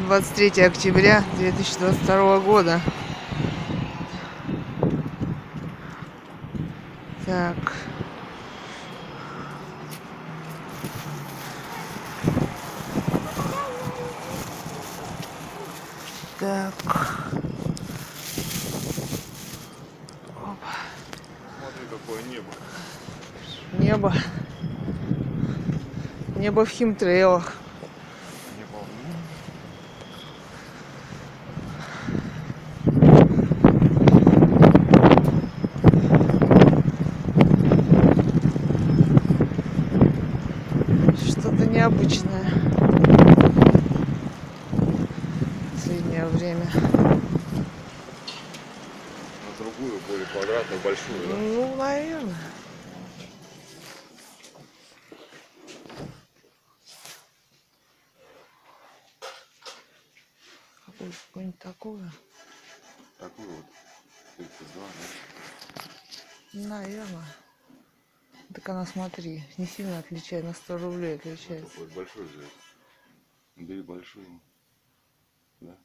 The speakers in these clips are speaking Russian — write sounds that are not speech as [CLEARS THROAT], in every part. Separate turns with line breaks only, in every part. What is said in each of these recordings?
23 октября 2022 года. Так. Так.
Смотри, какое небо.
Небо. Небо в химтрейлах.
Небо.
Что-то необычное. В Последнее время.
На другую, более квадратную, большую, да?
Ну, наверное. Какое- Какое-нибудь такое.
Такую вот. 32, да?
Наверное. Так она, смотри, не сильно отличается, на 100 рублей отличается.
Такой большой взять. Бери большую. Да?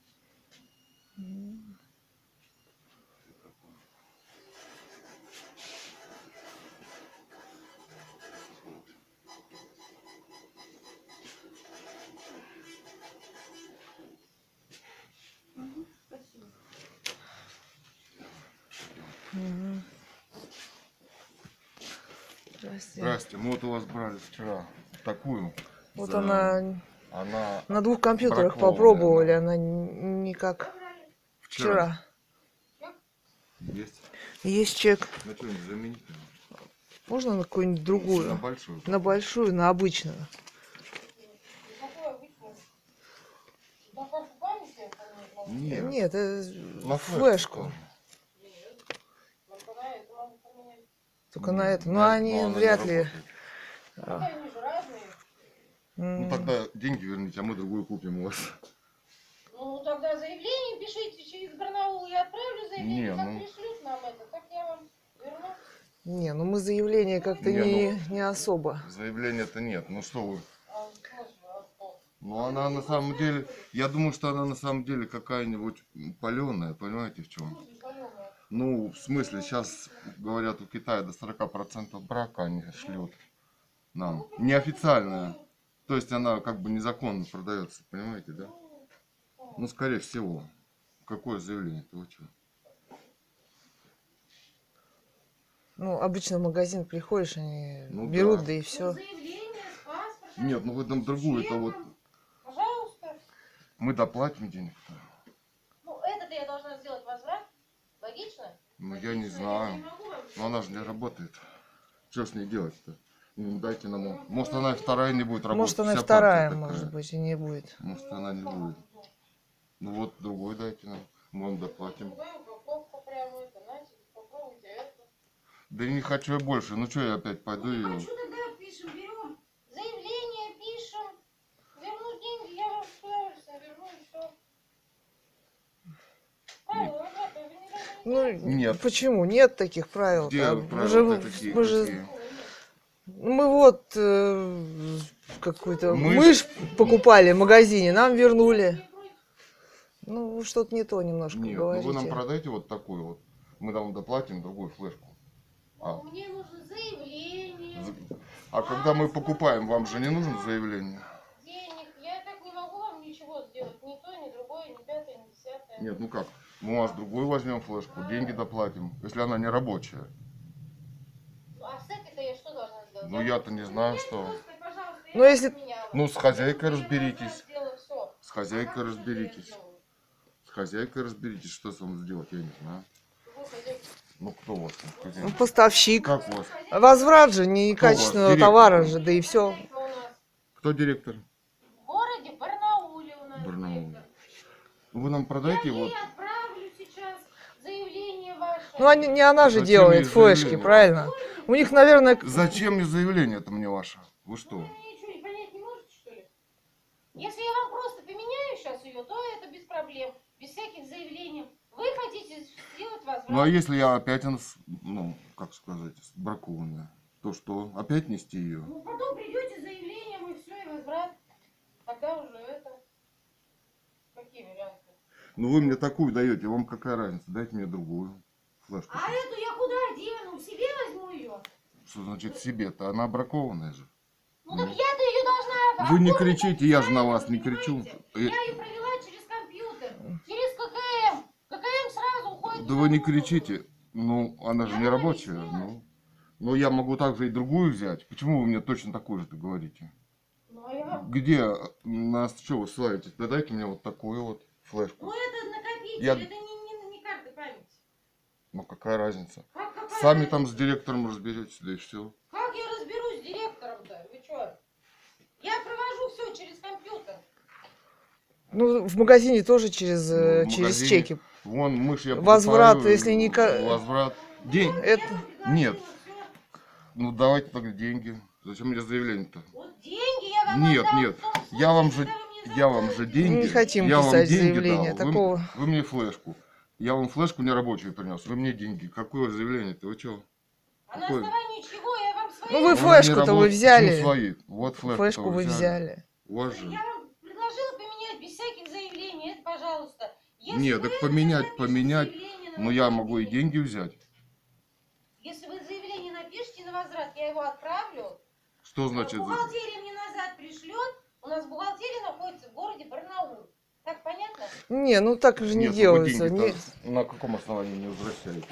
Здрасте.
Здрасте, мы вот у вас брали вчера такую.
Вот
за-
она
Она
на двух компьютерах
бракованная,
попробовали,
да.
она н- не как
вчера.
вчера.
Есть.
Есть чек.
На что-нибудь заменить?
Можно на какую-нибудь
На
другую?
большую.
На большую, на обычную.
Нет.
Нет, это
На
флешку. Только на это. Ну, они вряд ли. М,
Ну тогда деньги верните, а мы другую купим у вас.
Ну, тогда заявление пишите через Барнаул. Я отправлю заявление,
Не,
как
ну-
пришлют нам это, так я вам верну.
Не, ну мы заявление как-то
Не,
не, не особо.
Заявления-то нет. Ну что вы?
А, а?
Ну она на самом деле, я думаю, что она на самом деле какая-нибудь паленая, понимаете в чем? Ну, в смысле, сейчас говорят, у Китая до 40% брака они шлют нам. Неофициальная. То есть она как бы незаконно продается, понимаете, да? Ну, скорее всего. Какое заявление-то? Вы?
Ну, обычно в магазин приходишь, они
Ну
берут,
да.
да и
Ну,
все.
паспортом.
Нет, ну вы там другую-то вот.
Пожалуйста.
Мы доплатим денег-то.
Ну, это-то я должна сделать возврат. Логично?
Ну, я не знаю. Но она же не работает. Что с ней делать-то? Ну, дайте нам. Может, она и вторая не будет работать.
Может, она и
Вся
вторая,
партия
может
такая.
быть, и не будет.
Может, она не будет. Ну вот, другой дайте нам. Мы вам доплатим. Да не хочу я больше. Ну что я опять пойду и...
Хочу тогда пишем, берем. Заявление пишем. Вернуть деньги, я вам с удовольствием верну и все. Правила, ребята, вы не должны
Ну,
Нет.
почему? Нет таких правил.
Где
там. Мы же,
какие?
мы же-
какие?
ну, мы вот э, какую-то
Мышь?
мышь покупали в магазине, нам вернули. Ну, вы что-то не то немножко
Нет, ну
говорите.
вы нам продайте вот такую вот. Мы вам доплатим другую флешку. А,
Мне нужно заявление,
за- а когда мы покупаем, вам же не нужно заявление?
денег. Я так не могу вам ничего сделать. Ни то, ни другое, ни пятое, ни десятое.
Нет, ну как? Мы у вас другую возьмем флешку, деньги доплатим, если она не рабочая.
А с этой-то я что должна сделать?
Ну, я-то не знаю, что.
Ну, если-.
Ну, с хозяйкой
Я
разберитесь. С хозяйкой
А
разберитесь. С хозяйкой разберитесь, что с вами сделать, я не знаю. Ну, кто у вас там
Ну,
хозяин?
Поставщик.
Как у вас?
Возврат же некачественного товара же, да и все.
Кто директор?
в городе Барнауле у нас.
Барнаул.
директор.
Ну, Вы нам продайте
Я
вот.
ей отправлю сейчас заявление ваше.
Ну, они, не она же
Зачем
делает
ей
флешки,
заявление?
правильно? У них, наверное, к-
Зачем мне заявление это мне ваше? Вы что?
Вы ничего не понять не можете, что ли? Если я вам просто поменяю сейчас ее, то это без проблем, без всяких заявлений. Вы хотите сделать возврат?
Ну, а если я опять, она с- ну, как сказать, бракованная, то что? Опять нести ее?
Ну, потом придете с заявлением и все, и возврат. Тогда уже это.
Ну вы мне такую даете, вам какая разница? Дайте мне другую флешку.
А эту я куда дену? Себе возьму ее?
Что значит себе-то? Она бракованная же.
Ну так я-то ее должна...
Вы не кричите, я же на вас не кричу.
понимаете?
Э,
Я ее провела через компьютер, через ККМ. ККМ сразу уходит.
Да
на
вы не кричите. Ну, она же
Я
не рабочая. Ну. Но я могу также и другую взять. Почему вы мне точно такую же говорите?
Ну, а я-
Где нас что вы ссылаетесь? Да дайте мне вот такую вот флешку.
Ну это накопитель,
Я-
это не.
Ну какая разница?
Как, какая
Сами
разница?
там с директором разберетесь, да и все.
Как я разберусь с директором-то? Вы что? Я провожу все через компьютер.
Ну, в магазине тоже через, э,
Ну,
через
магазине.
чеки.
Вон мышь я
Возврат,
покупаю,
если не
Возврат. День.
Это-
Нет. Ну давайте тогда деньги. Зачем мне заявление-то?
Вот деньги я вам
Нет,
отдам
нет. Я вам же,
вы
я вам же деньги.
Не хотим
я вам
писать
деньги
заявление,
дал. Вы-
такого.
Вы, мне флешку. Я вам флешку нерабочую принес. Вы мне деньги. Какое заявление-то? Вы что?
А на
Какой?
основании чего я вам свои...
Ну, вы флешку-то вы взяли.
свои? Вот флешку.
Флешку вы взяли.
У вас же.
Я вам предложила поменять без всяких заявлений. Это, пожалуйста. Если
Нет, так поменять, поменять.
на
Ну я могу и деньги взять.
Если вы заявление напишите на возврат, я его отправлю.
Что значит?
Бухгалтерия мне назад пришлет. У нас бухгалтерия находится в городе Барнаул. Так понятно?
Не, ну так же не
Нет, ну вы
делается.
деньги-то
Не-
На каком основании не возвращаете?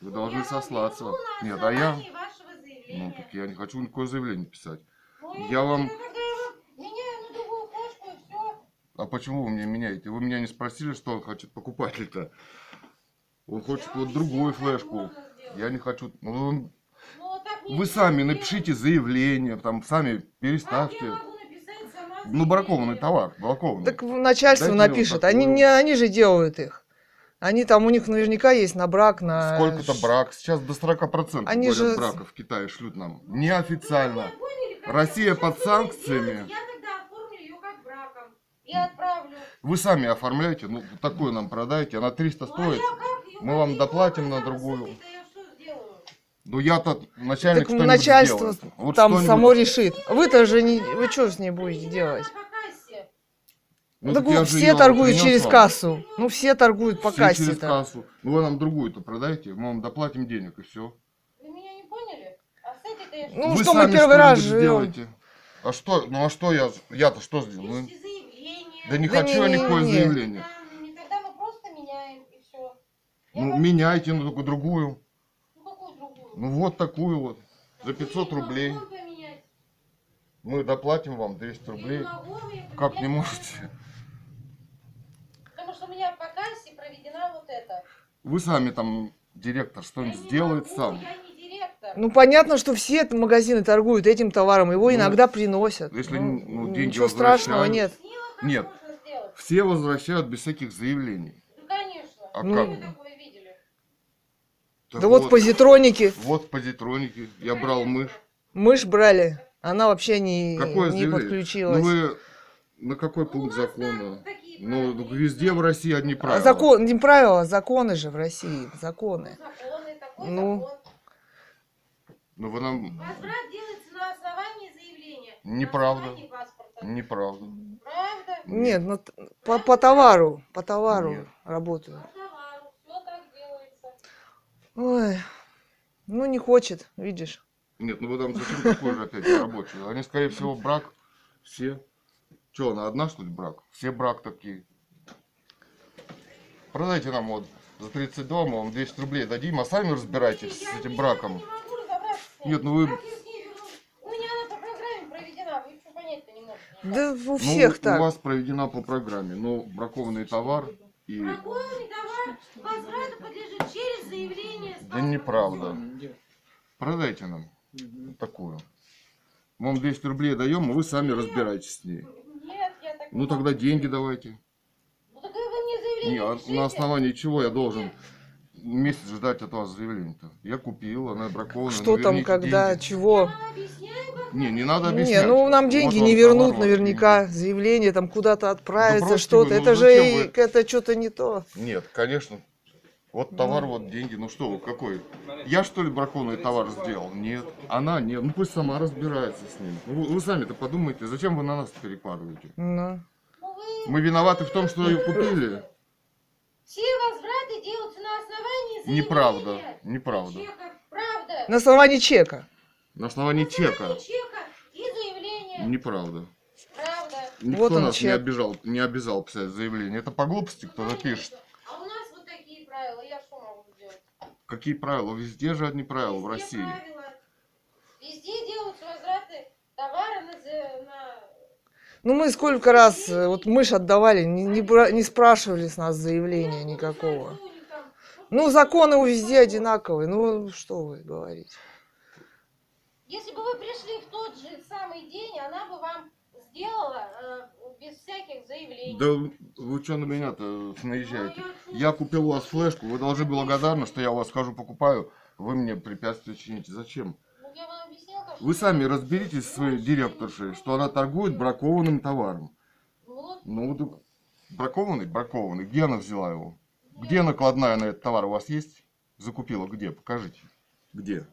Вы
Ну,
должны сослаться. Нет, а я...
вашего заявления.
Ну, так я не хочу никакое заявление писать.
Ну,
я вам-
Когда я вам меняю на другую флешку и все.
А почему вы мне меняете? Вы меня не спросили, что он хочет покупатель-то? Он хочет вот другую флешку. Я не хочу. Ну, он-
Ну,
Вы сами напишите заявление, там сами переставьте. Ну, бракованный товар, бракованный.
Так начальство
Дайте
напишет.
такую.
Они, не, они же делают их. Они там, у них наверняка есть на брак, на...
Сколько-то брак. Сейчас до 40%
Они
говорят,
же-
браков в Китае шлют нам. Неофициально. Россия под санкциями.
Я тогда оформлю ее как браком. И отправлю.
Вы сами оформляете, ну, такую нам продайте, она 300
Ну, а
стоит.
я как её
Мы вам доплатим на другую.
с этой-то я что сделаю?
Ну, я-то начальник
Так
что-нибудь
начальство
сделает. Вот
там
что-нибудь-
само решит. Вы-то же не... Вы что с ней будете делать?
по кассе.
Ну,
так
так я
все торгуют через
вам.
кассу. Ну, все торгуют по
Все через
кассе-то.
кассу. Ну, вы нам другую-то продайте, мы вам доплатим денег и все.
Вы меня не поняли? А с этой-то я
Ну,
вы
что мы первый раз живем.
А что, ну а что я, я-то что сделал? Ну,
заявление.
да не
Да
хочу я
не-не-не.
никакое заявление.
Там, и тогда мы просто меняем и все.
Ну, меняйте, ну, только другую.
Ну?
Ну, вот такую вот. За 500
Я не
рублей. Мы доплатим вам 200
Я
рублей. Как не можете?
Потому что у меня по кассе проведена вот это.
Вы сами там, директор, что-нибудь сделает
могу,
сам.
Я не директор.
Ну, понятно, что все это магазины торгуют этим товаром. Его
Ну,
иногда приносят.
если,
Ну,
ну, деньги
ничего страшного
возвращают.
нет.
Нет. Все возвращают без всяких заявлений.
Да, конечно.
А
Ну,
как?
вы такое видели?
Так
Да вот позитроники.
Вот позитроники. Я брал мышь.
Мышь брали. Она вообще не,
Какое
не подключилась.
Ну вы на какой пункт закона? Ну, везде в России одни
А
правила.
закон, не правила, законы же в России. Законы.
Законы, такой
Ну.
закон.
Ну вы нам...
Возврат делается на основании заявления.
Неправда.
На основании паспорта.
Неправда.
Правда?
Нет, ну, по, по товару, по товару
Нет.
работаю.
По товару. Все так делается.
Ой, ну не хочет, видишь.
Нет, ну вы там такой же опять рабочий? Они, скорее всего, брак все. Че, она одна, что ли, брак? Все брак такие. Продайте нам вот за 32, мы вам 200 рублей дадим, а сами разбирайтесь
Я
с этим браком.
Не могу разобраться.
Нет, ну вы-
Как я с ней? У меня она по программе проведена. Вы что понять-то не можете.
Да у
Ну,
всех
у
так.
вас проведена по программе, но бракованный товар и...
Бракованный товар возврату подлежит через заявление
Да неправда. Продайте нам такую. Мы вам 200 рублей даем, а вы сами разбирайтесь с ней.
Нет, я так
Ну
не
тогда деньги давайте.
Ну так вы мне
Не,
заявление
а
пишите.
на основании чего я должен месяц ждать от вас заявление-то? Я купил, она бракованная.
Что
ну,
там, когда,
деньги.
чего.
Не, не надо
Не,
объяснять.
ну нам
Вот
деньги
вам
не вернут
товар, вот
наверняка. Заявление там куда-то отправится, что-то.
вы, ну
это же
вы?
это что-то не то.
деньги. Нет, конечно. Вот товар, вот деньги. Ну что вы, какой? Я что ли бракованный товар сделал? Нет. Она нет. Ну пусть сама разбирается с ним. Ну, вы, вы сами-то подумайте, зачем вы на нас перекладываете?
Ну.
ну.
Мы виноваты в том, что ее купили.
Все возвраты делаются на основании заявления.
Неправда, неправда.
Чека. Правда.
На основании чека.
На основании чека.
Основании чека и заявления.
Неправда.
Правда.
Никто
Вот он
нас не
чек.
обижал, не обязал писать заявление. Это по глупости кто-то пишет.
А у нас вот такие правила. Я что могу сделать?
Какие правила? Везде же одни правила в
Везде
России.
правила. Везде делаются возвраты товара на.
Ну мы сколько раз, э, вот мы ж отдавали, не, не, не спрашивали с нас заявления
Ну,
никакого.
что у них там?
Ну законы у везде одинаковые, ну что вы говорите.
Если бы вы пришли в тот же самый день, она бы вам сделала э, всяких заявлений.
Да вы что на меня-то наезжаете? Я купил у вас флешку, вы должны быть благодарны, что я у вас хожу покупаю. Вы мне препятствия чините. Зачем?
Ну,
Вы сами разберитесь с своей директоршей, что она торгует бракованным товаром.
Ну, вот,
Ну, так бракованный, бракованный. Где она взяла его? Где накладная на этот товар у вас есть? Закупила где? Покажите. Где?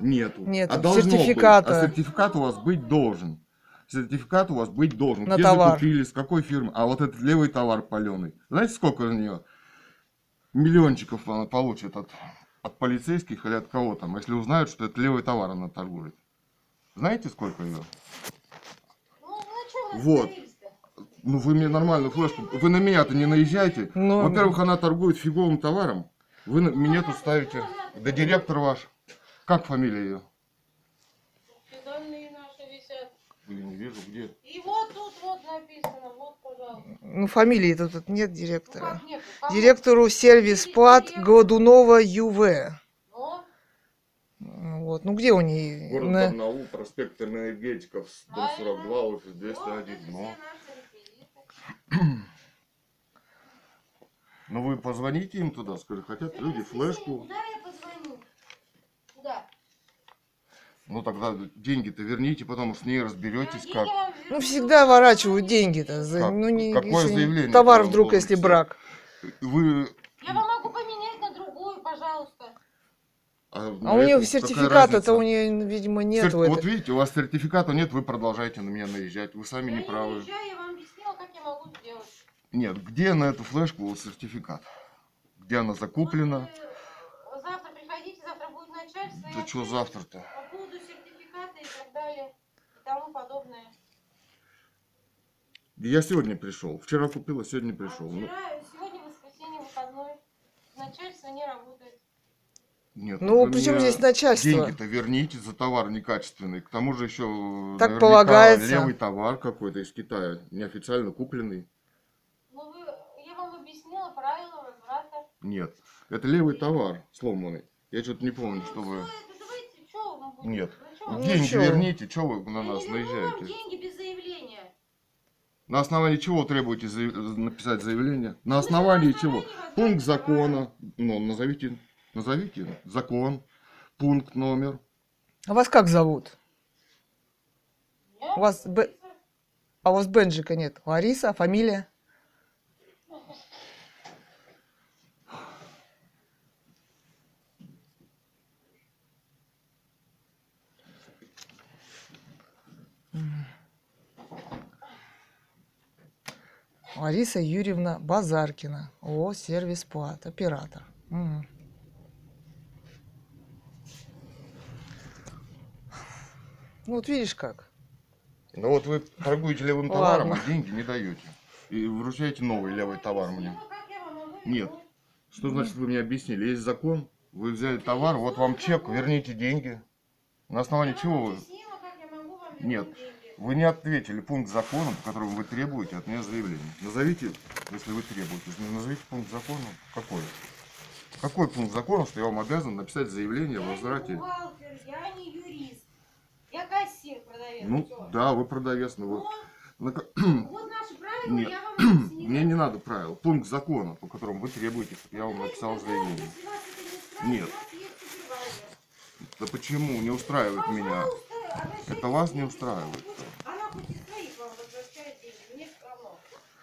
Нету.
Нет,
а должно
сертификата.
Быть. А сертификат у вас быть должен. Сертификат у вас быть должен.
На
Где
товар.
закупили, с какой фирмы? А вот этот левый товар паленый. Знаете, сколько у нее миллиончиков она получит от, от полицейских или от кого там, если узнают, что это левый товар она торгует? Знаете, сколько ее?
Ну, на чем мы
Вот. Ну вы мне нормальную флешку. Вы на меня-то не наезжайте.
Ну,
Во-первых, она торгует фиговым товаром. Вы на меня тут ставите. Да директор ваш. Как фамилия ее?
Все данные наши висят.
Я не вижу, где.
И вот тут вот написано, вот, пожалуйста.
ну фамилии тут, тут нет
Ну,
директора.
как нет?
Директору сервис ПАД Годунова ЮВ.
Ну,
Вот, ну где у нее?
Город
На-
Барнаул, проспект энергетиков, дом 42, офис
вот
201.
это
Ну, ну вы позвоните им туда, скажи, хотят люди флешку.
Куда я позвоню? Куда?
Ну тогда деньги-то верните, потом с ней разберетесь как.
Ну всегда ворачивают деньги-то. за-
Как?
Ну, не,
Какое
если-
заявление
Товар вдруг,
должны
если брак.
Вы...
Я вам могу поменять на другую, пожалуйста.
А
на
у нее сертификата-то у нее, видимо, нет.
Вот видите, у вас сертификата нет, вы продолжаете на меня наезжать. Вы сами
я
не
не
правы.
уезжаю, я вам объяснила, как я могу сделать.
Нет, где на эту флешку сертификат? Где она закуплена?
Вот вы завтра приходите, завтра будет начальство.
Да что завтра-то?
По поводу сертификата и так далее и тому подобное.
Я сегодня пришел. Вчера купила, сегодня
А
пришел. Ну,
вчера, сегодня воскресенье выходной. Начальство не работает.
нет,
Ну,
вы
при чем здесь начальство?
Деньги-то верните за товар некачественный. К тому же еще
Так полагается.
левый товар какой-то из Китая, неофициально купленный.
Ну, вы, я вам объяснила правила возврата.
Нет, это левый товар сломанный. Я что-то не помню, что вы...
Ну, это давайте, что будем?
Нет. Деньги
чё?
верните, что вы на нас наезжаете?
деньги без заявления.
На основании чего требуете заяв- написать заявление? На основании чего? Пункт закона. Ну, назовите, назовите закон, пункт номер.
А вас как зовут?
Я
У вас Б- А у вас Бенджика нет. Лариса, фамилия? Лариса Юрьевна Базаркина. О, сервис плат, оператор. Мгм. Ну вот видишь как.
Ну вот вы торгуете левым
Ладно.
товаром, а деньги не даете. И вручаете новый левый товар мне.
могу
Нет. Что значит вы мне объяснили? Есть закон, вы взяли товар, вот вам чек, верните деньги. На основании чего вы? Нет. Вы не ответили пункт закона, по которому вы требуете от меня заявление. Назовите, если вы требуете, назовите пункт закона. Какой? Какой пункт закона, что я вам обязан написать заявление о
Я не
возврате?
бухгалтер, я не юрист. Я кассир, продавец.
Ну,
всё.
да, вы продавец, но вы... [CLEARS THROAT]
Вот, наши правила,
Нет.
я вам. [CLEARS THROAT]
Мне не надо правил. Пункт закона, по которому вы требуете, чтобы я вам написал заявление. Нет. Да почему не устраивает меня?
Пожалуйста, обращайтесь
Это вас не устраивает.
Она хоть из своих вам возвращает деньги, мне всё равно.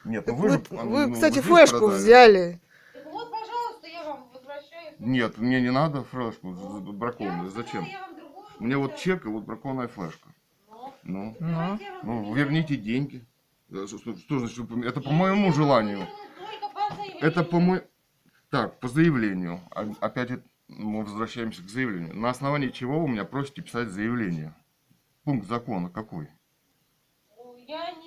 Нет,
Так
ну вы,
вы,
же...
вы,
ну,
кстати,
здесь
флешку
продали.
взяли.
Так вот, пожалуйста, я вам возвращаю.
Нет, мне не надо флешку
Ну, я
бракованную. Зачем?
я вам другую
Мне вот чек и вот бракованная флешка.
Ну,
Ну,
Ну.
ну
поменяю.
верните деньги. Да, Что, что- что значит, вы это по моему желанию. Это по моему... Так, по заявлению. А- Опять мы возвращаемся к заявлению. На основании чего вы меня просите писать заявление? Пункт закона какой?
Ну, Я не э.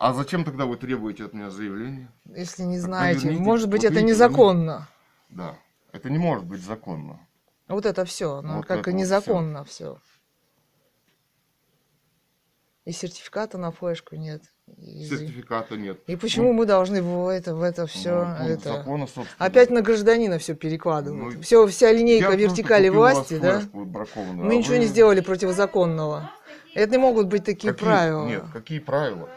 А зачем тогда вы требуете от меня заявление?
Если не знаете,
поверните,
может быть,
вот
это
видите,
незаконно.
Да. Это не может быть законно.
Вот это все, ну,
Вот
как и
вот
незаконно все. И сертификата на флешку нет. И,
Сертификата нет.
и почему мы должны в это, в это
Ну,
все,
пункт
это...
закона, собственно.
Опять на гражданина все перекладывают.
Ну,
все, вся линейка вертикали власти, да? Мы
а
ничего
вы-
не сделали противозаконного. Это не могут быть такие
Какие-
правила.
Нет, какие правила?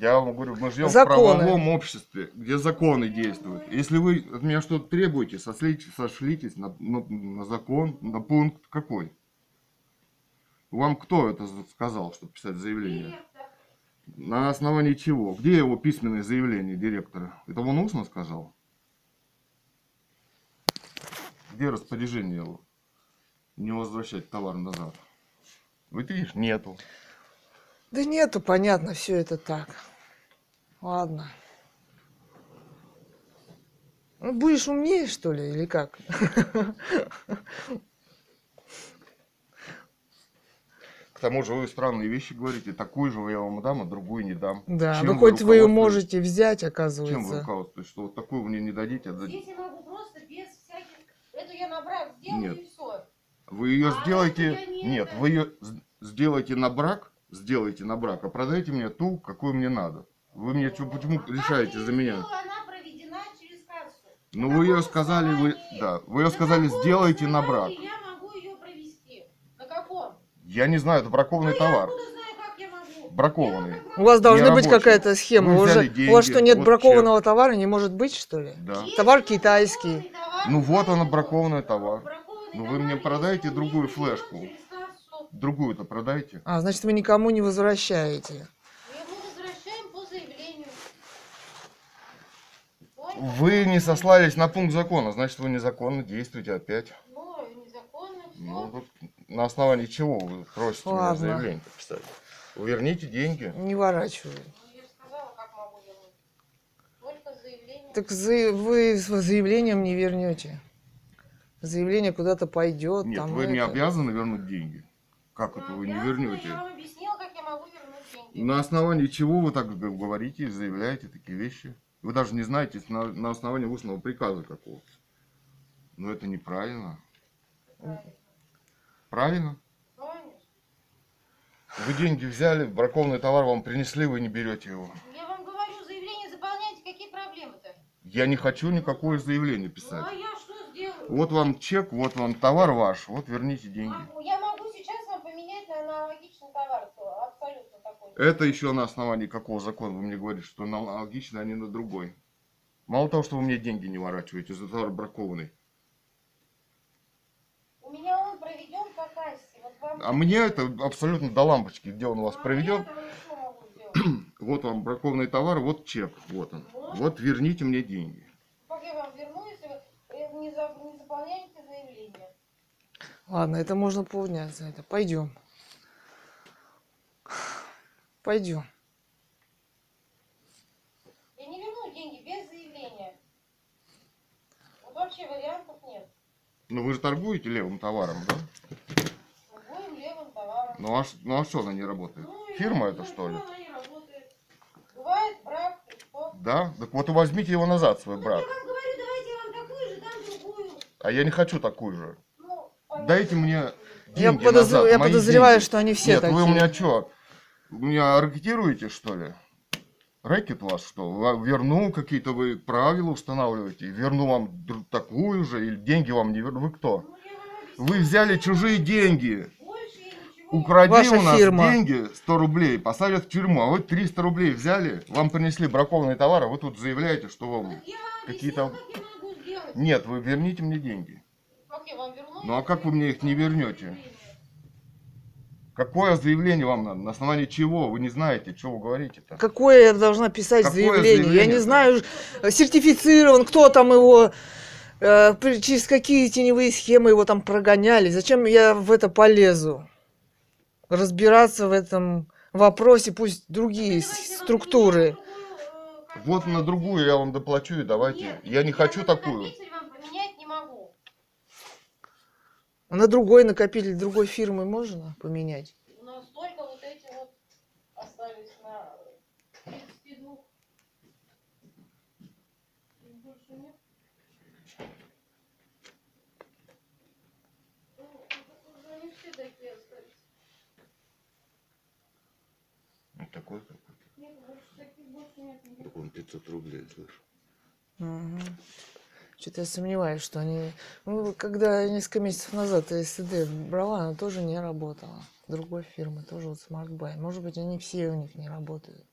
Я вам говорю, мы живем
Законы.
в правовом обществе, где законы действуют. Если вы от меня что-то требуете, сошлите- сошлитесь на, на- на закон, на пункт какой? Вам кто это за- сказал, чтобы писать заявление? На основании чего? Где его письменное заявление директора? Это он устно сказал? Где распоряжение его? Не возвращать товар назад. Вот видишь, нету.
Да нету, понятно, все это так. Ладно. Ну, будешь умнее, что ли, или как?
К тому же вы странные вещи говорите. Такую же я вам дам, а другую не дам.
Да,
Чем
ну хоть вы ее можете взять,
Чем вы
оказывается.
руководствуетесь? Что вот такую вы мне не дадите, а дадите?
Здесь я могу просто без всяких... Эту я на брак сделаю
Нет.
и все.
Вы ее
А
сделаете...
не
Нет,
это.
вы ее сделаете на брак, сделайте на брак, а продайте мне ту, какую мне надо. Вы мне почему
А
решаете за меня? Ну вы ее сказали, вы... Да, вы ее сказали, сделайте на брак.
Я могу ее провести. На каком?
Я не знаю, это бракованный
ну,
товар. Бракованный.
У вас должна быть какая-то схема.
Вы
Уже,
взяли
у вас
деньги,
что, нет
вот
бракованного товара? Не может быть, что ли?
Да.
Товар китайский.
товар,
Ну вот он, бракованный товар.
бракованный
Ну вы мне
он
другую флешку. Другую-то продайте.
А, значит, вы никому не возвращаете.
Мы возвращаем по заявлению.
Вы не сослались на пункт закона, значит вы незаконно действуете опять.
Ну, незаконно все.
Ну, вот на основании чего вы просите меня
Ладно.
заявление писать? Верните деньги.
Не ворачивай.
Ну, я же сказала, как могу вернуть. Только заявление.
Так за- вы с заявлением не вернете. Заявление куда-то пойдет.
Нет,
там
вы не
это.
обязаны вернуть деньги. Как это
Ну,
вы не вернете?
Я вам объяснила, как я могу вернуть деньги.
На основании чего вы так говорите, заявляете такие вещи? Вы даже не знаете на, на основании устного приказа какого. Ну это неправильно. Правильно?
Конечно.
Вы деньги взяли, бракованный товар вам принесли, вы не берете его.
Я вам говорю, заявление заполняйте, какие проблемы-то?
Я не хочу никакое заявление
Ну,
писать.
а я что сделаю?
Вот вам чек, вот вам товар ваш, вот верните деньги.
Могу- Я могу сейчас вам поменять на аналогичный товар, то абсолютно такой. же.
Это еще на основании какого закона вы мне говорите, что аналогично, а не на другой. Мало того, что вы мне деньги не ворачиваете за товар бракованный.
У меня он проведен по кассе. Вот вам...
А мне это абсолютно до лампочки, где он у вас
а
проведен. [CLEARS THROAT]
вот
вам бракованный товар, вот чек, вот он. Вот верните мне деньги.
Как я вам верну, если вы э, не, за- не заполняете заявление?
Ладно, это можно полдня за это. Пойдем. Пойдем.
Я не верну деньги без заявления. Вот вообще вариантов нет.
Ну вы же торгуете левым товаром, да?
Будем левым товаром.
Ну а, ну а что она не работает?
Ну,
Фирма
ну,
это что ли?
она не работает. Бывает брак, и что?
Да? Так вот возьмите его назад, свой брак.
Я вам говорю, давайте я вам такую же, дам другую.
А я не хочу такую же.
Ну, понятно.
Дайте мне
Я,
деньги
подозр-
назад,
я
мои
подозреваю,
деньги.
что они все
Нет,
такие.
вы у меня что? Вы меня ракетируете, что ли? Рэкет у вас что? Верну какие-то вы правила устанавливаете, верну вам такую же, или деньги вам не верну. Вы кто? Вы взяли чужие деньги. Укради
Ваша
у нас
фирма.
деньги 100 рублей, посадят в тюрьму, а вы 300 рублей взяли, вам принесли бракованный товар, а вы тут заявляете, что вам... Какие-то-. Нет, вы верните мне деньги. Ну, а как вы мне их не вернете? Какое заявление вам надо? На основании чего? Вы не знаете, что вы говорите-то?
Какое я должна писать
Какое
заявление? Я не знаю, сертифицирован, кто там его, э, через какие теневые схемы его там прогоняли. Зачем я в это полезу? Разбираться в этом вопросе, пусть другие структуры.
э,
Вот на другую я вам доплачу и давайте.
Нет,
я не хочу такую.
накопитель вам поменять не могу.
А на другой накопитель другой фирмы можно поменять?
У нас только вот эти вот остались на 32. Их Больше нет. Ну, все такие остались.
Вот такой какой-то.
Нет, больше таких больше нет.
он 500 рублей, слышь.
Что-то я сомневаюсь, что они... Ну, когда я несколько месяцев назад СД брала, она тоже не работала. Другой фирмы, тоже вот Smart Buy. Может быть, они все у них не работают.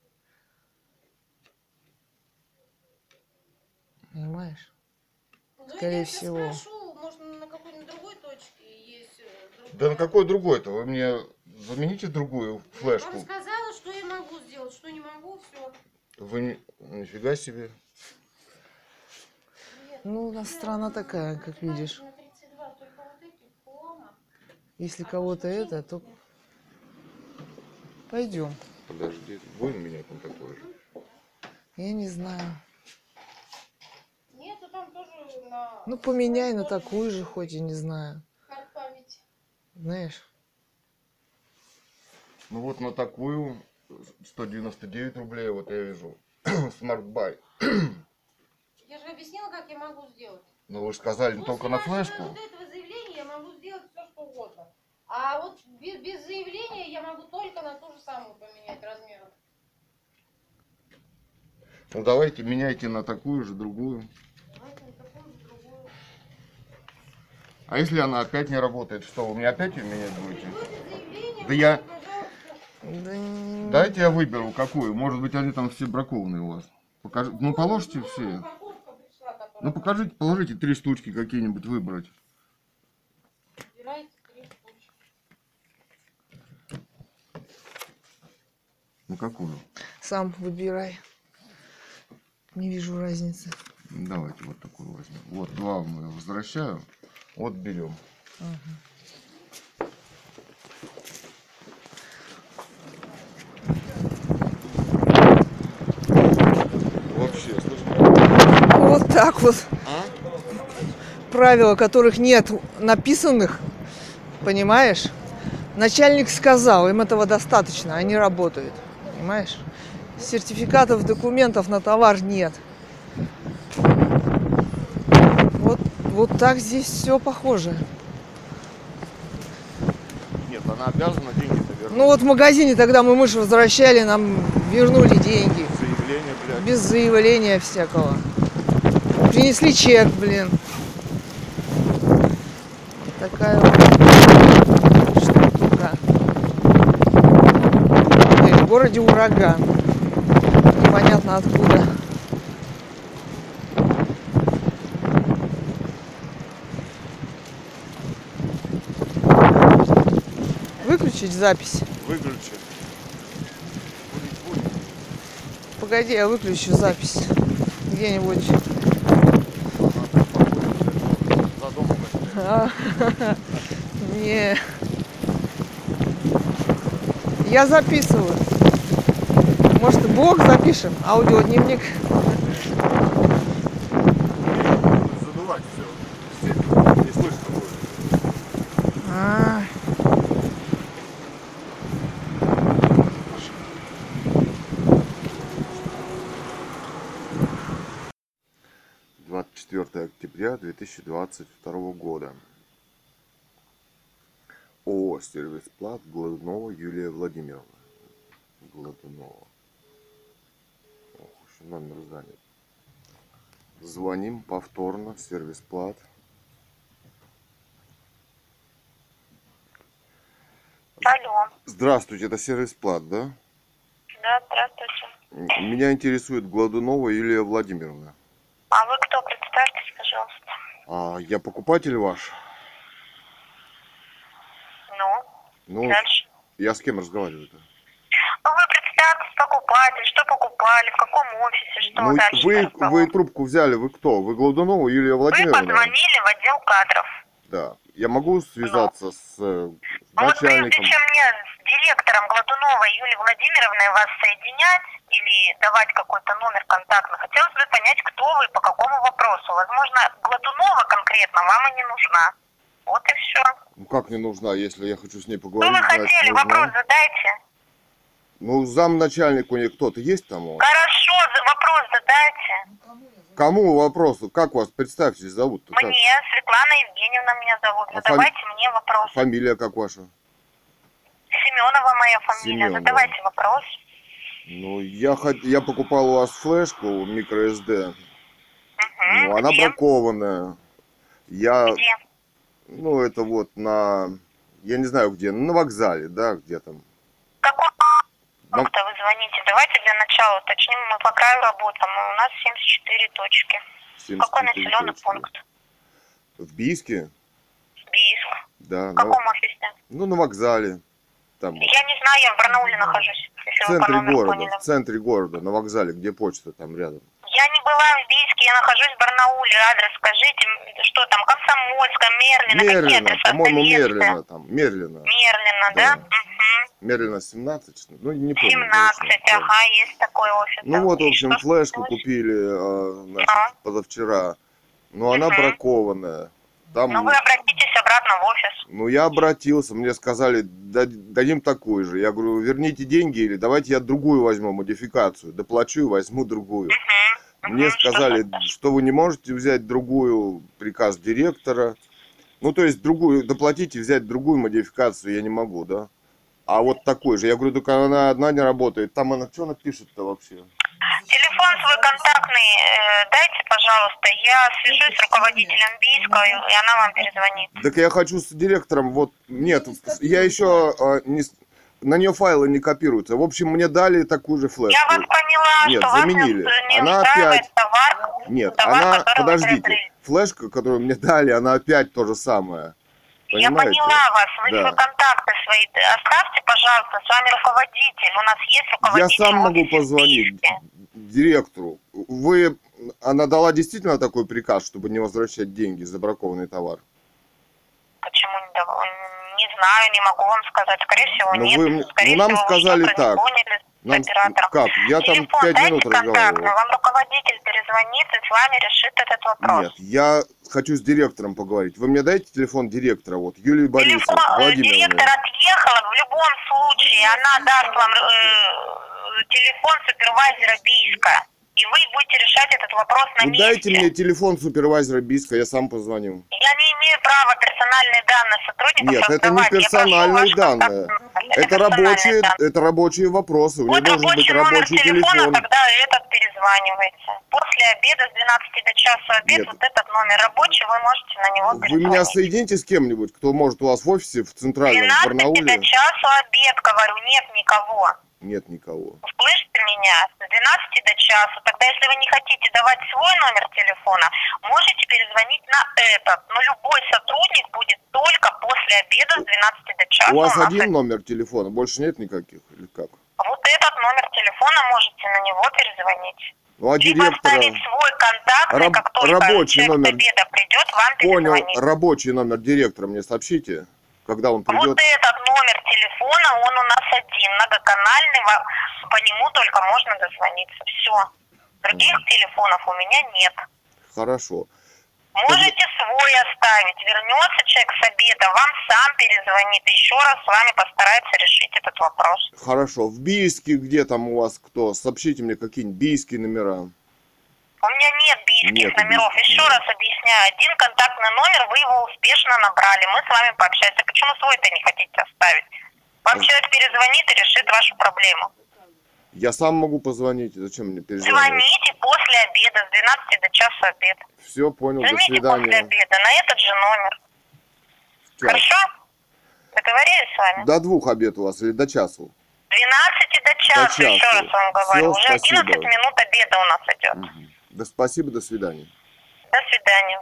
Понимаешь?
Ну,
Скорее
я
всего.
спрошу, может, на какой-нибудь другой точке есть э, другая.
Да на какой другой-то? Вы мне замените другую
Я
флешку.
вам сказала, что я могу сделать, что не могу, все.
Вы ни- нифига себе.
Ну, у нас страна такая, как видишь.
На 32 только вот эти хлама.
Если кого-то это, то пойдем.
Подожди, будем менять на такой же?
Я не знаю.
Нету там тоже на...
Ну, поменяй на такую же, хоть и не знаю. Знаешь?
Ну вот на такую 199 рублей, вот я вижу. [CLEARS THROAT] Smart [CLEARS THROAT] Buy.
Я же объяснила, как я могу сделать.
Ну вы же сказали
После
только на флешку.
вот этого заявления я могу сделать все, что угодно. А вот без, без заявления я могу только на ту же самую поменять размер.
Ну давайте меняйте на такую же, другую.
Давайте на такую же другую.
А если она опять не работает, что вы мне опять ее менять будете? Да я-.
Да
Дайте я выберу какую. Может быть они там все бракованные у вас. Покажи... Ну положите
Ну,
все. Ну покажите, положите три штучки какие-нибудь выбрать. Ну какую?
Сам выбирай. Не вижу разницы.
Давайте вот такую возьмем. Вот два возвращаю. Вот берем.
Ага.
Вообще, слышите?
Вот так вот.
А?
Правила, которых нет написанных, понимаешь? Начальник сказал, им этого достаточно, они работают, понимаешь? Сертификатов, документов на товар нет. Вот, вот так здесь все похоже.
Нет, она обязана деньги-то вернуть.
Ну вот в магазине тогда мы мышь возвращали, нам вернули деньги.
Заявление, блядь.
Без заявления всякого. Принесли чек, блин. Такая вот штука. И в городе ураган. Непонятно откуда. Выключить запись.
Выключи.
Погоди, я выключу запись. Где-нибудь.
За домом возьми.
А, Не. Я записываю. Может, блог запишем? Аудиодневник.
Задувать все. Не слышно будет.
А,
Двадцать четвертое октября 2022 года. ООО «Сервис Плат» Гладунова Юлия Владимировна. Гладунова. Ох, еще номер занят. Звоним повторно, сервис Плат.
Алло.
Здравствуйте, это сервис Плат, да?
Да, здравствуйте.
Меня интересует Гладунова Юлия Владимировна.
А вы кто? Представьтесь, пожалуйста.
А я покупатель ваш.
Ну,
Ну,
дальше.
я с кем разговариваю-то?
Ну, вы представьтесь, покупатель, что покупали, в каком офисе, что
Ну,
дальше.
вы, вы трубку взяли, вы кто? Вы Гладунова Юлия
Вы
Владимировна?
позвонили в отдел кадров.
Да. Я могу связаться с э,
Ну вот прежде
начальником?
чем мне с директором Гладуновой Юлией Владимировной вас соединять или давать какой-то номер контактный, хотелось бы понять, кто вы, по какому вопросу. Возможно, Гладунова конкретно вам и не нужна. Вот и все.
Ну как не нужна, если я хочу с ней
Что
поговорить,
вы
значит
хотели?
нужна.
Вопрос задайте.
Ну, замначальник у нее кто-то есть там? у вас?
Хорошо, вопрос задайте.
Кому вопрос? Как вас, представьтесь, зовут как?
Мне, Светлана Евгеньевна меня зовут.
А
Задавайте мне вопрос.
Фамилия как ваша?
Семенова моя фамилия.
Семенова.
Задавайте вопрос.
Ну, я, хот- я покупал у вас флешку microSD.
Мгм.
Ну, она
Где?
бракованная. Я,
Где?
Ну, это вот на, я не знаю где, на вокзале, да, где там.
Какой
Вам-
пункта вы звоните? Давайте для начала уточним. Мы по краю работаем. У нас 74 точки.
74
Какой населенный
точки.
пункт?
В Бийске,
Бийск.
да.
В
на-
каком офисе?
ну, на вокзале. Там,
Я не знаю, я в Барнауле нахожусь.
в центре города,
поняли.
в центре города, на вокзале, где почта там рядом.
Я не была в Бийске, я нахожусь в Барнауле. Адрес скажите, что там, Комсомольская, Мерлина, какие
Мерлина,
адреса?
по-моему? Мерлина там, Мерлина.
Мерлина, да?
Да.
Мгм.
Мерлина 17, ну, не помню.
17,
точно,
ага, есть такой офис.
Ну вот, в общем, флешку
случилось?
купили э, значит,
Ага.
позавчера. Но она
Мгм.
бракованная. Там,
Ну вы обратитесь обратно в офис.
ну я обратился, мне сказали, «Да- дадим такую же. Я говорю, верните деньги или давайте я другую возьму, модификацию. Доплачу и возьму другую.
Мгм.
Мне
что
сказали,
дальше?
что вы не можете взять другую, приказ директора. Ну, то есть другую, доплатить и взять другую модификацию я не могу, да? А вот такой же. Я говорю, только она одна не работает. Там она, что она пишет-то вообще?
Телефон свой контактный э, дайте, пожалуйста. Я свяжусь с руководителем Бийска, и она вам перезвонит.
Так я хочу с директором, вот, нет, я еще э, не, с- на нее файлы не копируются. В общем, мне дали такую же флешку.
Я вас поняла,
Нет,
что вас не,
заменили.
не
Она опять-
товар.
Нет,
товар,
она, подождите, флешка, которую мне [LAUGHS] дали, она опять то же самое.
Я
Понимаете?
поняла вас. Вы
Да.
свои контакты свои оставьте, пожалуйста. С вами руководитель. У нас есть
Я
руководитель.
сам
в
могу позвонить директору. Вы, она дала действительно такой приказ, чтобы не возвращать деньги за бракованный товар?
Почему не дав- Не знаю, не могу вам сказать. Скорее всего,
Ну,
нет.
вы
Скорее
ну, нам
всего, вы
сказали
не
так.
поняли
Нам,
оператором.
как? Я там
Телефон
пять
дайте
минут
контактный,
разговаривал.
вам руководитель перезвонит и с вами решит этот вопрос.
Нет, я хочу с директором поговорить. Вы мне дайте телефон директора, вот, Юлии Борисовны,
э,
Владимировны.
директор отъехала, в любом случае она даст вам э, телефон супервайзера Бийска. И вы будете решать этот вопрос на месте.
дайте мне телефон супервайзера Биска, я сам позвоню.
Я не имею права персональные данные сотрудников
Нет, это не персональные данные. Это
персональные
рабочие,
данные.
это рабочие вопросы. У
Вот
должен быть
рабочий телефона,
телефон.
тогда этот перезванивается. После обеда с 12 до часа обед,
Нет.
вот этот номер рабочий, вы можете на него
Вы
перезвонить.
меня соедините с кем-нибудь, кто может у вас в офисе в центральном
12
Барнауле?
до часу обед, говорю, нет никого.
Нет никого.
Слышите меня? С 12 до часу. Тогда, если вы не хотите давать свой номер телефона, можете перезвонить на этот. Но любой сотрудник будет только после обеда с 12 до часа.
У вас один номер телефона, больше нет никаких или как?
Вот этот номер телефона можете на него перезвонить.
Ну а
Либо
директора...
оставить свой контакт,
Раб-
как только
рабочий номер.
обеда придет, вам
Понял, рабочий номер директора мне сообщите, когда он
Вот
придет.
этот номер телефона, он у нас один, многоканальный, по нему только можно дозвониться. Все. Других телефонов у меня нет.
Хорошо.
Можете свой оставить. Вернется человек с обеда, вам сам перезвонит. Еще раз с вами постарается решить этот вопрос.
Хорошо. В Бийске где там у вас кто? Сообщите мне какие-нибудь бийские номера.
У меня нет бийских
Нет
номеров.
бийских
Еще раз объясняю. Один контактный номер, вы его успешно набрали. Мы с вами пообщаемся. Почему свой-то не хотите оставить? Вам человек перезвонит и решит вашу проблему.
Я сам могу позвонить. Зачем мне перезвонить?
Звоните после обеда, с 12 до часа обед.
Все, понял. До
Звоните после
свидания.
обеда на этот же номер.
Час.
Хорошо? Договорились с вами?
До двух обед у вас или до часу?
12 до часа,
часу.
еще раз вам говорю.
Всё,
Уже 11
спасибо.
минут обеда у нас идет.
Мгм. Да спасибо, до свидания.
До свидания.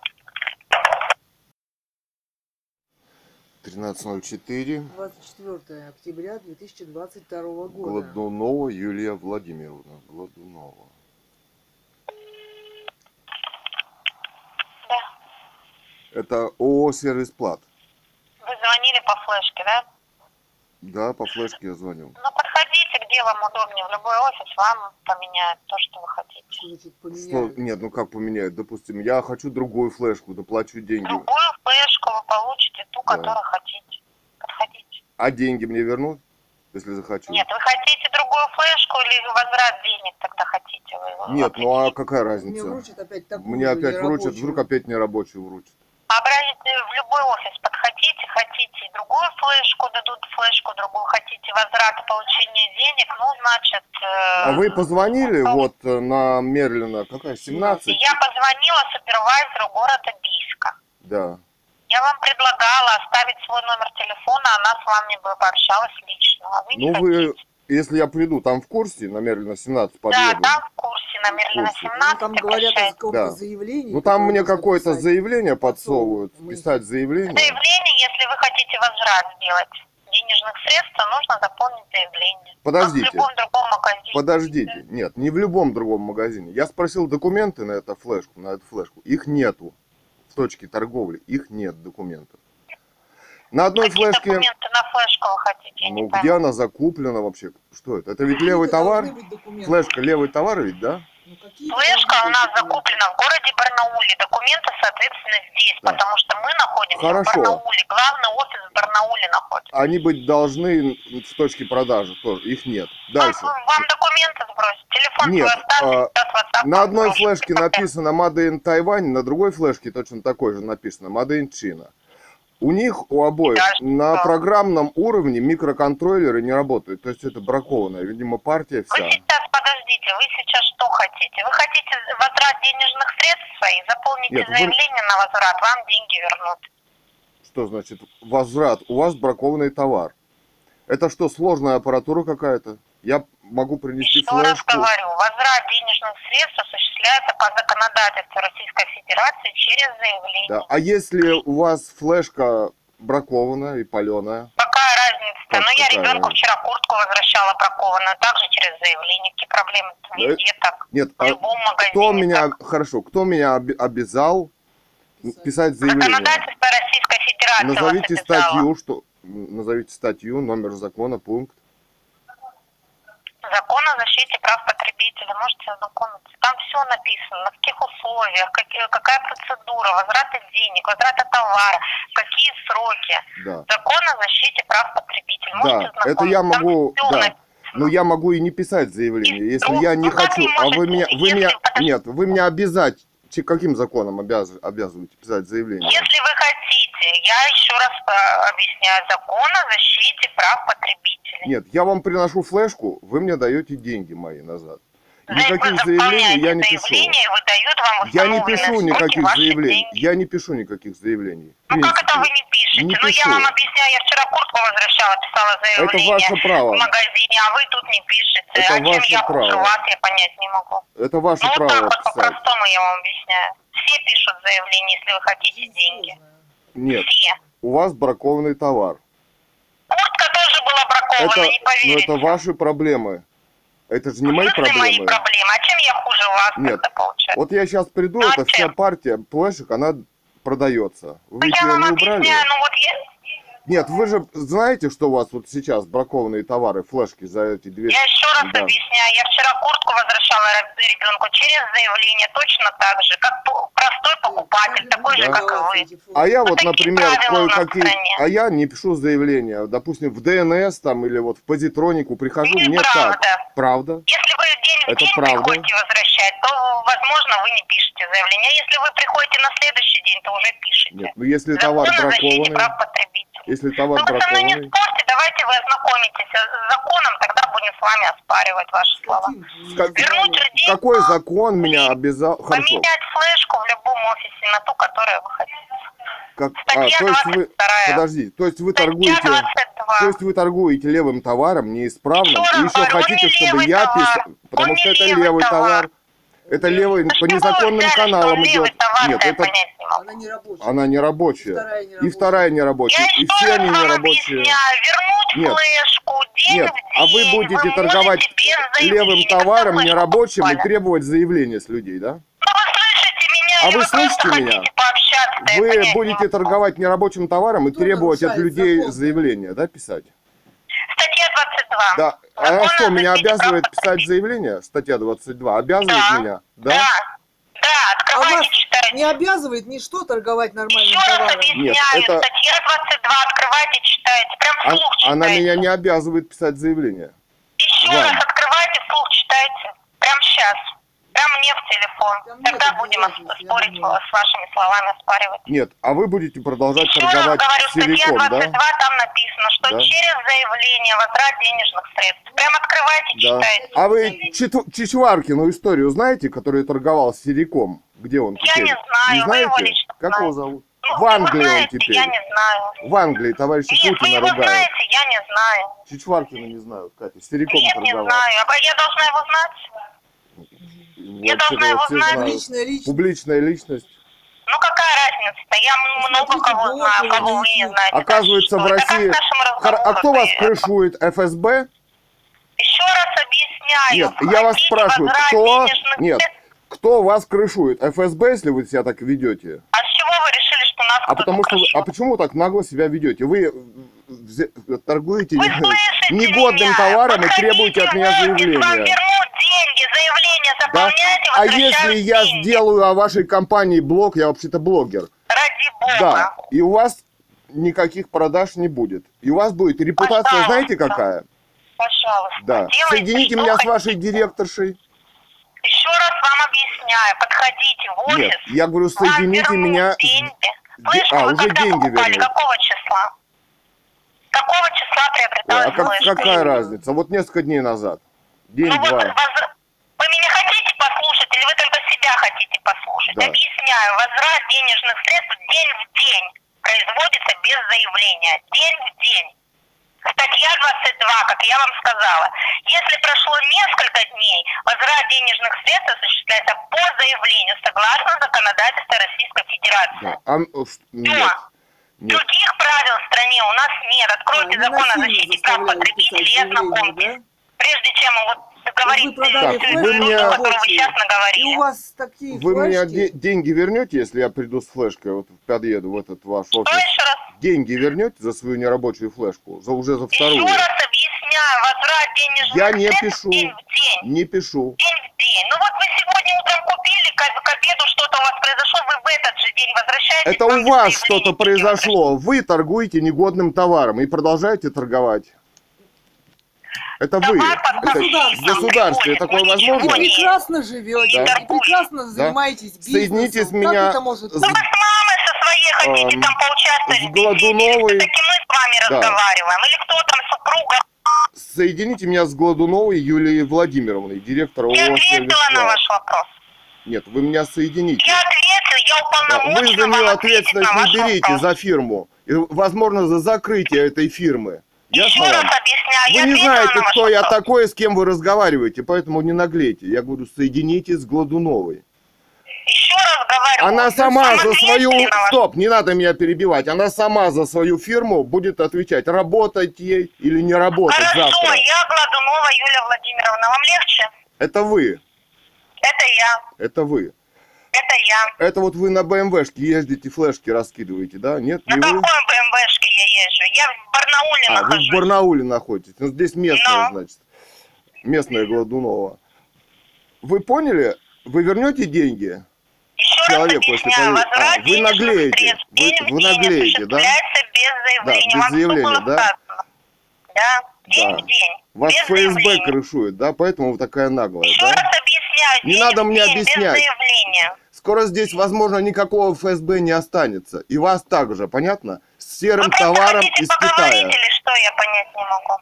13.04.
24 октября 2022 года.
Гладунова Юлия Владимировна. Гладунова.
Да.
Это ООО «Сервис Плат».
Вы звонили по флешке, да?
Да, по флешке я звонил.
Ну, подходите, где вам удобнее. В любой офис вам поменяют то, что вы хотите.
Что значит
Что?
поменяют?
Нет, ну как поменять? Допустим, я хочу другую флешку, доплачу деньги.
Другую флешку вы получите, ту,
Да.
которую хотите. Подходите.
А деньги мне вернут, если захочу?
Нет, вы хотите другую флешку или возврат денег тогда хотите? Вы
Нет, ну а какая
Мне
разница?
вручат опять такую
Мне опять вручат,
нерабочую.
вдруг опять не рабочую вручат.
Обратите в любой офис, подходите, другую флешку, дадут флешку другую, хотите возврат получения денег, ну, значит... э,
А вы позвонили вот э, на Мерлина, какая, 17?
Я позвонила супервайзеру города Бийска.
Да.
Я вам предлагала оставить свой номер телефона, она с вами бы пообщалась лично. А вы не
Ну вы,
хотите.
Если я приду, там в курсе на Мерлина 17
Да,
подъеду?
там в курсе, на Мерлина
курсе.
17.
Ну, там говорят о каком-то
Да.
заявлении.
Ну там мне какое-то заявление подсовывают,
Мы-
писать заявление.
Заявление, если вы хотите возврат сделать денежных средств, то нужно заполнить заявление.
Подождите.
Как в любом другом магазине.
Подождите, нет, не в любом другом магазине. Я спросил документы на эту флешку, на эту флешку. Их нету в точке торговли, их нет документов. На одной
Какие
флешке,
документы на флешку вы хотите?
Ну где она закуплена вообще? Что это? Это ведь левый товар? Флешка левый товар ведь, да?
Ну,
Флешка у нас закуплена в городе Барнауле. Документы, соответственно, здесь,
Да.
потому что мы находимся
Хорошо.
в Барнауле. Главный офис в Барнауле находится.
Они быть должны в точке продажи тоже. Их нет. Дальше.
Вам, вам документы сбросить? Телефон
Нет,
оставьте,
а, На одной флешке написано Made in Taiwan, на другой флешке точно такой же написано Made in China. У них, у обоих,
Дальше
на
что?
программном уровне микроконтроллеры не работают. То есть это бракованная, видимо, партия
Вы
вся.
сейчас, подождите, вы сейчас что хотите? Вы хотите возврат денежных средств своих? Заполните
Нет, вы-
заявление на возврат, вам деньги вернут.
Что значит возврат? У вас бракованный товар. Это что, сложная аппаратура какая-то? Я могу принести
Еще раз
флешку.
говорю, возврат денежных средств осуществляется по законодательству Российской Федерации через заявление.
Да. А если у вас флешка бракованная и паленая?
Какая разница?
Как
ну, я ребенку вчера куртку возвращала бракованную, также через заявление. Какие проблемы? Везде так.
Нет,
В
а
любом магазине
кто меня,
так.
хорошо, кто меня обязал писать заявление?
Законодательство Российской Федерации
Назовите статью, что назовите статью, номер закона, пункт.
Закон о защите прав потребителя. Можете ознакомиться. Там все написано, на каких условиях, какие- какая процедура, возврата денег, возврата товара, какие сроки.
Да.
Закон о защите прав потребителя. Можете
Да, это я могу, да.
написано.
Но я могу и не писать заявление,
И
если
ну,
я не
ну, как
хочу.
не
А вы меня, вы
Если-
меня,
подожди.
нет, вы меня обязать, каким законом обяз- обязываете писать заявление?
Если вы хотите, я еще раз э, объясняю, закон о защите прав потребителей.
Нет, я вам приношу флешку, вы мне даете деньги мои назад. Никаких заявлений я не пишу. Я не пишу никаких заявлений.
деньги.
Я не пишу никаких заявлений.
Ну как это вы не пишете?
Не
ну
пишу.
я вам объясняю, я вчера куртку возвращала, писала
Это
заявление
ваше право.
в магазине, а вы тут не пишете.
Это
а чем
ваше
я хуже
право.
вас, я понять не могу.
Это ваше
Ну вот так
право
вот по-простому я вам объясняю. Все пишут заявление, если вы хотите деньги.
Нет,
Все.
у вас бракованный товар.
Куртка тоже была бракована,
Это,
не
ну,
поверите.
это ваши проблемы. Это же не мои
смысле мои
проблемы.
проблемы? А чем я хуже вас
Нет.
получается?
Вот я сейчас приду,
Ну, а
это вся
чем?
партия флешек, она продается. Вы
Ну, я вам
убрали?
объясняю, ну вот я...
Нет, вы же знаете, что у вас вот сейчас бракованные товары, флешки за эти две...
Я еще раз
Да.
объясняю. Я вчера куртку возвращала ребенку через заявление точно так же, как простой покупатель, такой же,
Да.
как и вы.
А я вот,
такие
например, кое-какие... А я не пишу заявления. Допустим, в ДНС там или вот в позитронику прихожу, мне
Неправда.
так. Правда?
Если вы день в
Это
день
правда.
приходите возвращать, то, возможно, вы не пишете заявление. А если вы приходите на следующий день, то уже пишете.
Нет, ну если товар бракованный. Если товар
Ну, вы со мной не
бракованный...
спорьте, давайте вы ознакомитесь с законом, тогда будем с вами оспаривать ваши слова.
Как-
Вернуть людей,
Какой закон меня обязал... Хорошо.
поменять флешку в любом офисе на ту, которую вы хотите.
Как... А,
Статья
то есть вы...
22.
Подождите, то есть вы
Статья
торгуете...
22.
То есть вы торгуете левым товаром, неисправным,
Еще
и еще
говорю,
хотите,
не
чтобы
левый
я
товар.
писал, потому
Он
что это
левый
левый
товар.
товар. Это левый
Ну,
по
вы
незаконным
взяли,
каналам идет. Нет, это.
Она не рабочая.
она не рабочая.
Вторая не
И вторая не рабочая.
Я
И все они не рабочие.
вернуть
Нет.
флешку день
Нет,
в
а вы
день
будете
можете
торговать левым товаром,
как
не
флешку
рабочим, и требовать заявления с людей, да?
Ну, вы слышите меня,
А вы
вы
слышите меня? Вы будете торговать нерабочим товаром и требовать от людей заявления, да, писать?
Статья 22.
Да. А
Закон
что,
о
меня обязывает
прав
писать заявление? Статья 22. Обязывает
Да.
меня?
Да.
Да?
Да,
А
открывайте,
вас
читайте.
не обязывает ничто торговать нормальным
Еще раз
товаром?
объясняю,
Нет, это-
статья 22, открывайте, читайте. Прям
А-
вслух читайте.
она меня не обязывает писать заявление.
Еще
Вам.
раз открывайте, вслух читайте. Прям сейчас. Прям мне в телефон. Тогда будем
я
спорить с вашими словами, оспаривать.
Нет, а вы будете продолжать
Еще
торговать
говорю, статья
силикон,
22,
да?
там написано, что
Да.
через заявление возврат денежных средств. Прям открывайте,
Да.
читайте.
А вы Чичваркину историю знаете, который торговал силиком? Где он
Я
теперь?
не знаю, вы его
знаете?
лично
Как его
знаете.
зовут?
Ну,
В Англии он
знаете,
теперь.
Я не знаю.
В Англии товарища
Нет, вы
Путина
его
ругают.
знаете, я не знаю.
Чичваркина не знаю, Катя. Силиком
Нет, не
торговал.
знаю. А я должна его знать? Я должна его знать.
знают.
Личная личность.
Публичная личность.
Ну какая разница-то? Я много
Смотрите,
кого знаю, кого вы не знаете.
Оказывается, в России... А кто вас крышует? ФСБ?
Еще раз объясняю.
Нет, я вас спрашиваю, кто...
денежных
Нет, кто вас крышует? ФСБ, если вы себя так ведете?
А с чего вы решили, что нас
А потому что вы, а
крышует?
почему вы так нагло себя ведете? Вы торгуете
Вы [LAUGHS]
негодным
меня?
товаром и
Подходите
требуете от меня
в деньги, заявление
Да?
заполняйте,
А
возвращают
если я
деньги.
сделаю о вашей компании блог, я вообще-то блогер,
Ради бога.
да, и у вас никаких продаж не будет. И у вас будет репутация,
Пожалуйста.
знаете какая?
Пожалуйста,
Да.
делайте,
Соедините меня с
хотите.
вашей директоршей.
Еще раз вам объясняю. Подходите в офис.
Нет, я говорю, соедините меня... с-
деньги.
Де-
Слышь,
а,
вы
уже
когда
деньги
покупали?
вернут.
Какого числа? Какого числа приобреталась
а как- какая разница? Вот несколько дней назад.
Ну вот
День-два.
возвра- вы меня хотите послушать или вы только себя хотите послушать?
Да.
Объясняю. Возврат денежных средств день в день производится без заявления. День в день. Статья 22, как я вам сказала. Если прошло несколько дней, возврат денежных средств осуществляется по заявлению согласно законодательству Российской Федерации.
Да. А, ш- нет. Нет.
Других правил в стране у нас нет. Откройте
А,
закон о защите прав потребителей и ознакомьтесь. Прежде чем вот говорить
вы
Так,
всю
вы мне-
сейчас
И у вас такие
Вы мне
флешки.
де- деньги вернете, если я приду с флешкой, вот подъеду в этот ваш офис?
еще раз?
Деньги вернете за свою нерабочую флешку? За уже за
Еще
вторую?
раз объясняю. Возврат денежных
Я не пишу.
день в день.
Не пишу.
День в день. Ну вот вы сегодня утром купили, к, к обеду что-то у вас произошло, вы в этот же день возвращаетесь.
Это у вас что-то произошло. Вы торгуете негодным товаром и продолжаете торговать. Это вы. Это государстве такое
Вы
возможно?
не-
прекрасно живете,
Да.
прекрасно занимаетесь бизнесом.
Соедините с меня
Как это может
с-
Ну вы с мамой со своей хотите
Эм,
там поучаствовать в или все-таки мы с вами
Да.
разговариваем? Или кто там, супруга?
Соедините меня с Гладуновой Юлией Владимировной, директором
Я ответила на ваш вопрос.
Нет, вы меня соедините.
Я ответила, я
Да,
уполномочена
Вы за нее ответственность не берите,
вопрос.
за фирму. И, возможно, за закрытие этой фирмы.
Еще
Ясно
раз объясняю, я
Вы не
ответила
знаете, кто я
вопрос.
такой, с кем вы разговариваете, поэтому не наглейте. Я говорю, соединитесь с Гладуновой.
Еще раз говорю.
Она сама
сам
за свою... Стоп, не надо меня перебивать. Она сама за свою фирму будет отвечать, работать ей или не работать
Хорошо,
завтра.
я Гладунова Юлия Владимировна. Вам легче?
Это вы.
Это я.
Это вы.
Это я.
Это вот вы на БМВшке ездите, флешки раскидываете, да? Нет,
На
не
какой
вы?
БМВшке я езжу? Я в Барнауле
А, вы
нахожусь.
в Барнауле находитесь. Ну, здесь местная,
Да.
значит. Местная Гладунова. Вы поняли? Вы вернете деньги?
Еще
человеку,
раз
если
объясняю, возврат
А, вы наглеете. Вы- вы наглеете, да?
осуществляется без заявления.
да?
Да, день
Да.
в день.
Вас
без
ФСБ
заявления.
крышует, да? Поэтому вы такая наглая,
Еще
да?
раз объясняю.
Не надо мне объяснять.
Без заявления.
Скоро здесь, возможно, никакого ФСБ не останется. И вас также, понятно? С серым
Вы
товаром из Китая.
или что, я понять не могу.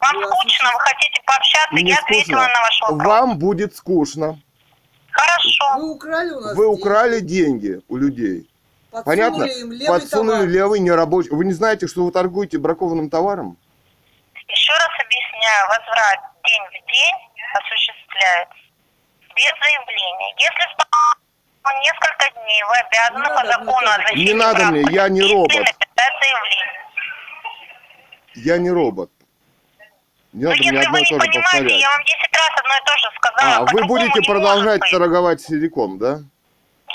Вам
а
скучно, вы хотите пообщаться,
Не
я ответила
скучно.
на ваш вопрос.
Вам будет скучно.
Хорошо.
Вы украли у нас
Вы
деньги,
украли деньги у людей.
подсунули
Понятно?
им левый
Подсунули
товар.
левый нерабочий. Вы не знаете, что вы торгуете бракованным товаром?
Еще раз объясняю, возврат день в день осуществляется без заявления. Если в несколько дней вы обязаны
Не
по
надо
закону о
мне
защите
Не надо мне, я не робот.
заявление.
Я не робот. Не надо мне
если
одно
вы
и
не
то же
понимаете,
повторять.
я вам 10 раз одно и то же сказала.
А, вы будете продолжать торговать силиком, да?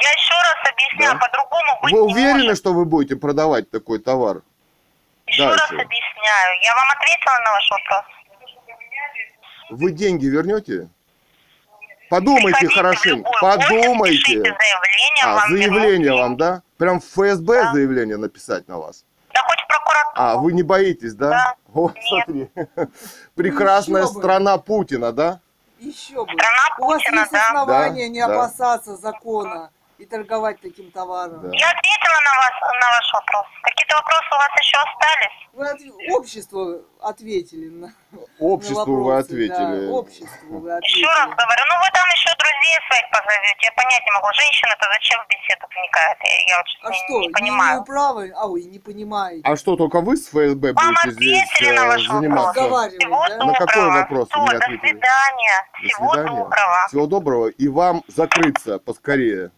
Я еще раз объясняю,
Да.
по-другому быть
Вы уверены,
может.
что вы будете продавать такой товар?
Еще раз
дальше?
объясняю. Я вам ответила на ваш вопрос.
Вы деньги вернете? Подумайте хорошенько,
любой офис, пишите
подумайте.
заявление,
А,
вам
заявление
вернут
вам, да? Прям в ФСБ
Да.
заявление написать на вас?
Да хоть в прокуратуру.
А, вы не боитесь, да?
Да.
Вот,
Нет.
смотри. [LAUGHS] Прекрасная
еще бы.
страна Путина, да?
Еще бы.
Страна
У вас
Путина,
есть
да.
основания
Да,
не
да.
опасаться закона и торговать таким товаром.
Да.
Я ответила на, вас, на ваш вопрос. Какие-то вопросы у вас еще остались?
Вы от- обществу ответили на, на
Обществу вы ответили.
Да, обществу вы
Еще раз
ответили.
говорю, ну вы там еще друзей своих позовете. Я понять не могу. Женщина-то зачем в беседу вникает? Я, я вот
А
не,
что,
не
не
понимаю.
права? А вы не понимаете.
А что, только вы с ФСБ
Вам
будете здесь
ответили на
э,
ваш вопрос.
заниматься?
Всего
да?
доброго.
На какой вопрос вы не
До
ответили?
свидания.
До
Всего
свидания.
доброго.
Всего доброго. И вам закрыться поскорее.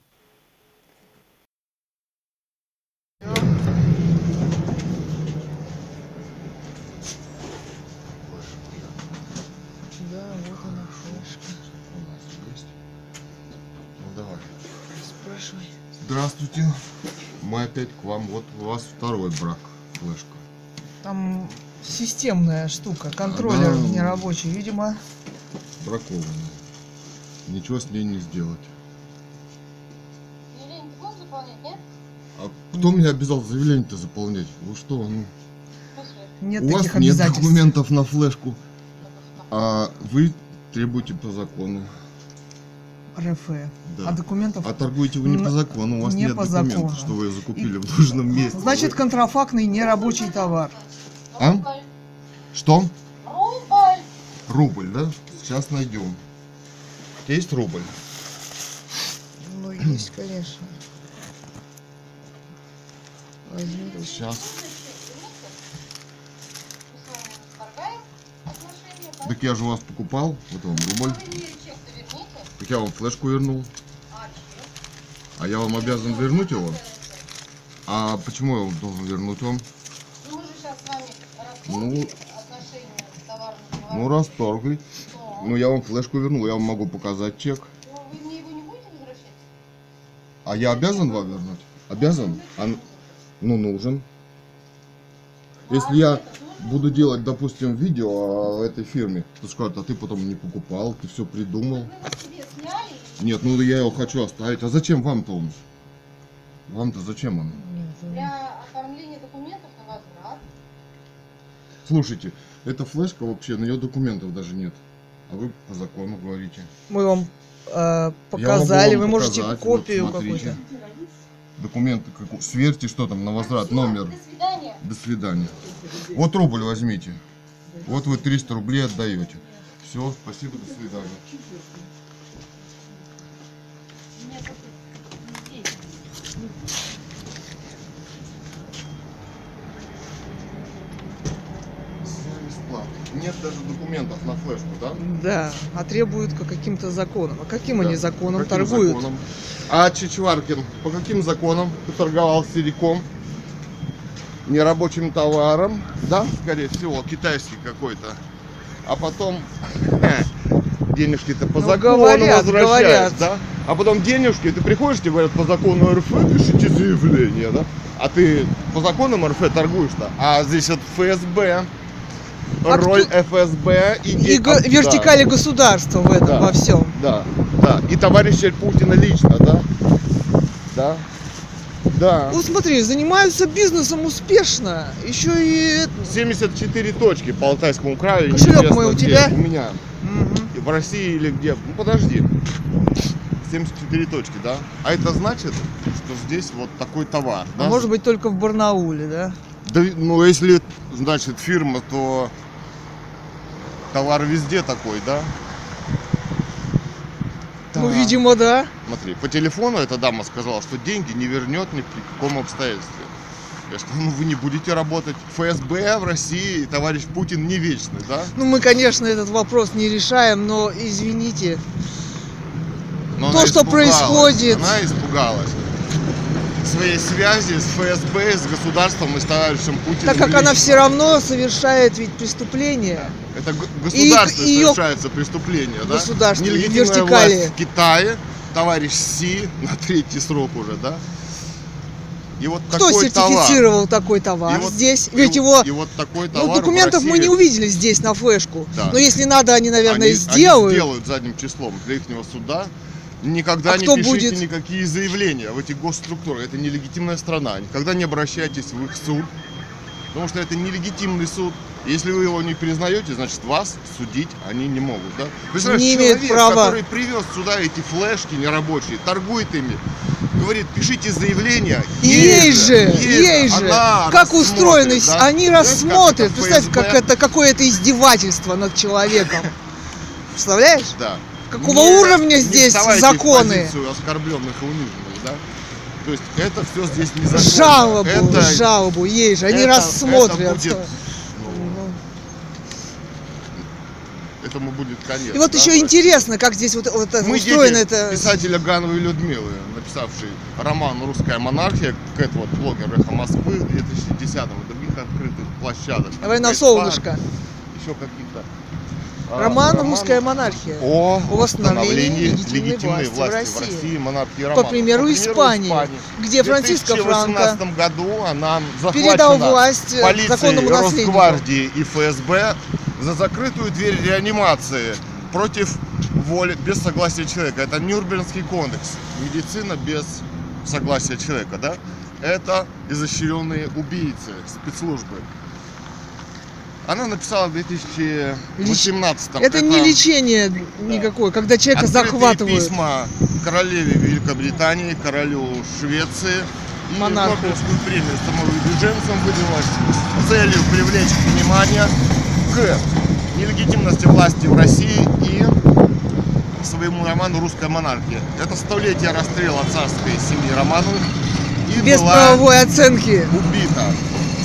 Давай.
Спрашивай.
Здравствуйте. Мы опять к вам. Вот у вас второй брак. Флешка.
Там системная штука, контроллер
Она-
нерабочий, видимо.
Бракованная. Ничего с ней не сделать.
Елена, ты будешь заполнять, нет?
А кто меня обязал заявление-то заполнять? Вы что? Ну?
Нет
у вас нет документов на флешку, а вы требуете по закону.
РФ.
Да.
А документов?
А торгуете вы не по закону, у вас
не
нет
по
документов,
закону.
что вы ее закупили в нужном месте.
Значит,
Вы-
контрафактный нерабочий товар.
А? Что?
Рубль.
Рубль, да? Сейчас найдем. Есть рубль?
Ну, есть, конечно. Возьми.
Сейчас. Так я же у вас покупал, вот вам рубль.
Вы мне чек-то верните.
Так я вам флешку вернул.
А,
я вам обязан вернуть его? А почему я должен вернуть вам?
Ну, мы же сейчас с вами
Ну, ну расторгли.
Но,
Ну я вам флешку вернул, я вам могу показать чек.
ну, вы мне его не будете возвращать?
А я обязан вам вернуть? Обязан? А ну нужен. Если я буду делать, допустим, видео о этой фирме, то скажут, а ты потом не покупал, ты все придумал.
Вы его себе сняли?
Нет, ну я его хочу оставить. А зачем вам-то он? Вам-то зачем он?
Для оформления документов на возврат.
Слушайте, эта флешка вообще, на нее документов даже нет. А вы по закону говорите.
Мы вам э, показали,
могу
вы
вам
можете
показать,
копию
вот,
какую-то.
Документы, как- сверьте, что там на возврат,
Спасибо,
номер.
До свидания.
До свидания. Вот рубль возьмите. Вот вы 300 рублей отдаете. Все, спасибо, до свидания. Нет даже документов на флешку, да?
Да, а требуют по каким-то законам. А каким
Да.
они законам
Каким
торгуют?
законом? А Чичваркин, по каким законам ты торговал силиком? Нерабочим товаром, да, скорее всего, китайский какой-то. А потом [LAUGHS] денежки-то по
Ну,
закону
говорят,
возвращаешь,
говорят.
да? А потом денежки, ты приходишь, тебе говорят, по закону РФ пишите заявление, да? А ты по законам РФ торгуешь-то, а здесь вот ФСБ,
А
роль ФСБ и...
И го-
а, да.
вертикали государства в этом
Да.
во всем.
Да, да. И товарища Путина лично, да? Да. Да.
Вот смотри, занимаются бизнесом успешно. Еще и... это-
74 точки по Алтайскому краю.
Кошелек мой у
где.
тебя?
У меня. И В России или где? Ну подожди. 74 точки, да? А это значит, что здесь вот такой товар,
А
да?
может быть только в Барнауле, да?
Да, ну если, значит, фирма, то товар везде такой, да?
Ну, видимо, да.
Смотри, по телефону эта дама сказала, что деньги не вернет ни при каком обстоятельстве. Я сказал, ну вы не будете работать. ФСБ в России, товарищ Путин не вечный, да?
Ну, мы, конечно, этот вопрос не решаем, но извините.
Но
То, что происходит.
Она испугалась своей связи с ФСБ, с государством и с товарищем Путиным.
Так как она
лично.
все равно совершает ведь преступление.
Это г- государство
И-
совершается преступление, да?
Государство,
Нелегитимная власть в Китае, товарищ Си на третий срок уже, да? И вот
Кто
такой товар.
сертифицировал такой товар
И вот-
здесь?
и
Ведь его
и вот такой
ну,
товар в
документов мы не увидели здесь на флешку.
Да.
Но если надо, они, наверное,
они,
сделают.
Они сделают задним числом для их суда. Никогда
А
не пишите
будет?
никакие заявления в эти госструктуры. Это нелегитимная страна. Никогда не обращайтесь в их суд. Потому что это нелегитимный суд. Если вы его не признаете, значит вас судить они не могут. Да? Представляешь,
Не
человек,
права.
который привез сюда эти флешки нерабочие, торгует ими, говорит, пишите заявление.
Есть же, есть же.
Она
Как устроены,
да?
они
Знаешь, как
рассмотрят.
это
Представь, как это какое-то издевательство над человеком. [LAUGHS] Представляешь?
Да.
Какого
Не-
уровня
не
здесь законы?
В оскорбленных и униженных, да? То есть это все здесь незаконно.
Жалобу,
это,
жалобу, есть же, они
это-
рассмотрят.
Это будет,
Ну,
этому будет конец.
И вот
да?
еще интересно, как здесь вот, вот
Мы
устроено это.
писателя Гановой Людмилы, написавшей роман «Русская монархия», как это вот блогер «Эхо Москвы» в 2010 и других открытых площадок.
Война солнышко.
Еще каких-то. А,
Роман «Русская монархия».
о
восстановлении легитимной
легитимной
власти
власти,
в
в
России.
России, монархии
По
Романов.
примеру Испании, где
В
Франциско Франко
2018 году она
передал власть э, законному наследнику.
Росгвардии и ФСБ за закрытую дверь реанимации против воли, без согласия человека. Это Нюрнбергский кодекс. Медицина без согласия человека, да? Это изощренные убийцы, спецслужбы. Она написала в 2018
Это не лечение никакое, когда человека
Открытые
захватывают.
письма королеве Великобритании, королю Швеции и
Монарху.
Нобелевскую премию самовыдвиженцам выдвинулась с целью привлечь внимание к нелегитимности власти в России и своему роману «Русская монархия». Это столетие расстрела царской семьи Романовых и
Без
была
правовой оценки.
убита.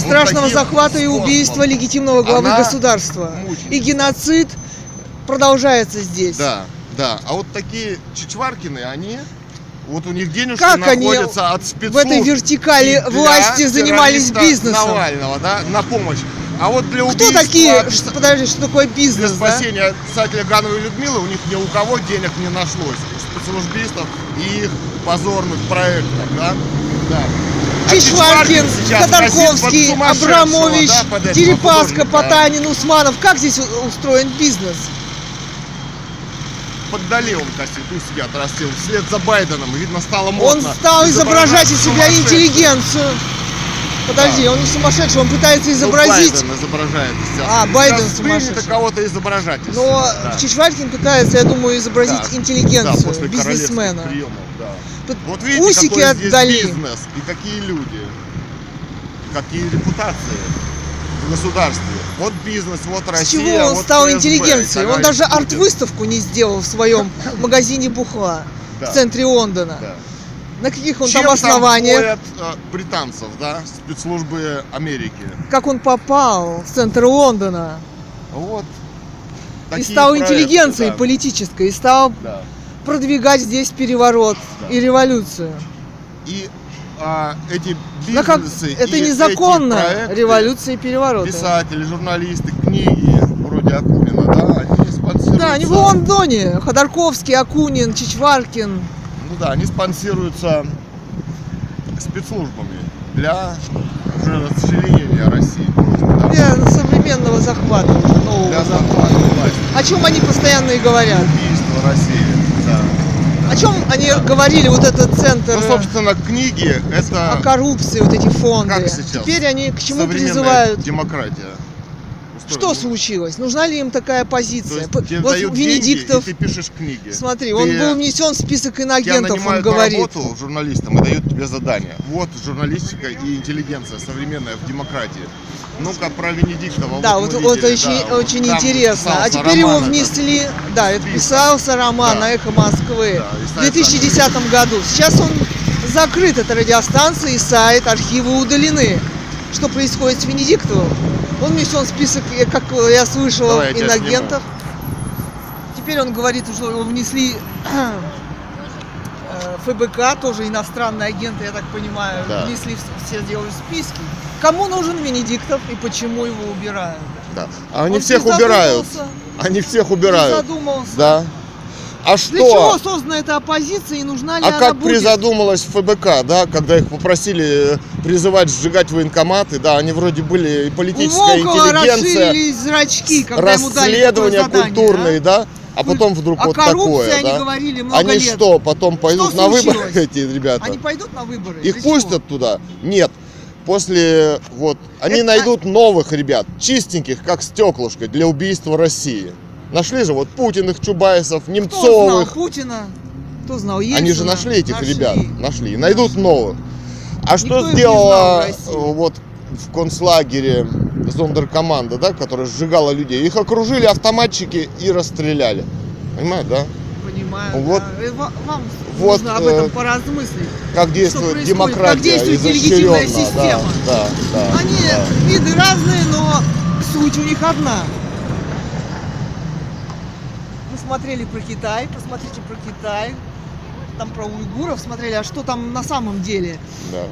Страшного захвата и убийства легитимного главы
Она
государства.
мученица.
И геноцид продолжается здесь.
Да, да. А вот такие чичваркины, они вот у них денежки
Как они
находятся от спецслужб.
В этой вертикали
для
власти занимались бизнесом.
Навального, да, на помощь. А вот для
Кто
убийства,
такие? Что- Подожди, что такое
для
бизнес? да?
спасения писателя Гановой Людмилы у них ни у кого денег не нашлось. У спецслужбистов и их позорных проектов, да? Да.
Чичваркин, Ходорковский, Абрамович,
да,
Дерипаска. Потанин, Усманов. Как здесь устроен бизнес?
Поддали он косит, усы отрастил. Вслед за Байденом, видно, стало модно.
Он стал изображать из себя интеллигенцию. Подожди, он не сумасшедший, он пытается
Ну,
изобразить.
Байден изображает.
А, Байден
Сейчас
сумасшедший.
кого-то изображать.
Но
Да.
Чичваркин пытается, я думаю, изобразить
Да. Да,
интеллигенцию,
после королевских
бизнесмена.
приемов, да. Вот видите,
усики
какой
отдали.
здесь бизнес и какие люди, какие репутации в государстве. Вот бизнес, вот
С
Россия,
чего он
вот
стал
ФСБ,
интеллигенцией? Он даже арт-выставку не сделал в своем [LAUGHS] магазине бухла
Да.
в центре Лондона.
Да.
На каких он
Чем
там основаниях?
ходят, э, британцев, да, спецслужбы Америки?
Как он попал в центр Лондона
Вот.
и стал
проекты,
интеллигенцией
да.
политической, и стал
Да.
Продвигать здесь переворот
Да.
и революцию.
И а, эти
Но как
бизнесы
это
и
незаконно,
эти проекты,
революция и перевороты.
Писатели, журналисты, книги вроде Акунина, да, они спонсируются.
Да, они в Лондоне. Ходорковский, Акунин, Чичваркин.
Ну да, они спонсируются спецслужбами для уже расчленения России да.
Для современного захвата, нового
Для
захвата.
власти,
О чем они постоянно и говорят.
убийства России.
О чем они говорили, вот этот центр
Ну, собственно, книги
о
это
коррупции, вот эти фонды.
Как сейчас?
Теперь они к чему
современная
призывают?
демократия.
Что случилось? Нужна ли им такая
То
позиция?
есть
П-
тебе
вот
дают
Венедиктов,
деньги, и ты пишешь книги.
смотри,
Ты-
он был внесен в список
Тебя
инагентов, он
нанимают на
говорит.
работу журналистом и дают тебе задание. Вот журналистика и интеллигенция современная в демократии. Ну-ка про Венедиктова.
Да,
вот
вот, вот
видели,
очень,
да,
очень
там
интересно. А теперь его
роман этот.
внесли, да, это писался роман
Да.
«Эхо Москвы»
Да,
в
сайт
2010 году. Сейчас он закрыт, эта радиостанция и сайт, архивы удалены. Что происходит с Венедиктовым? Он внесен в список, э, как я слышала,
Давай я тебя
инагентов. Теперь он говорит, что его внесли э, ФБК, тоже иностранные агенты, я так понимаю,
Да.
внесли в- все делали списки. Кому нужен Венедиктов и почему его убирают?
Да. А Они
Он
всех убирают. Они всех убирают.
задумался.
Да. А
Для чего
что?
создана эта оппозиция и нужна ли
А
она
как
будет?
призадумалась ФБК, да, когда их попросили э, призывать сжигать военкоматы, да, они вроде были и
У
политическая
Волкова
интеллигенция,
зрачки, когда ему дали
расследования
такое задание,
культурные,
а?
да, а потом вдруг
О
вот такое,
они
да.
говорили много
Они
лет.
что, потом пойдут
Что
на выборы, [LAUGHS] эти ребята?
Они пойдут на выборы?
Их
Для чего?
пустят туда? Нет. После, вот, они
Это-
найдут новых ребят, чистеньких, как стеклышко, для убийства России. Нашли же вот Путиных, Чубайсов,
Кто знал
Немцовых.
Путина? Кто знал
Они
Ельцина?
же нашли этих
Нашли.
ребят, нашли, найдут новых. А что
Никто не
сделала э, вот в концлагере зондеркоманда, да, которая сжигала людей? Их окружили автоматчики и расстреляли. Понимаете, да?
Понимаю.
Вот-
да. Ва- Вам
вот,
нужно об этом
э,
поразмыслить.
Как действует демократия
как действует нелегитимная система.
Да, да, да,
Они
да.
виды разные, но суть у них одна. Мы смотрели про Китай, посмотрите про Китай. Там про уйгуров смотрели, а что там на самом деле?
да.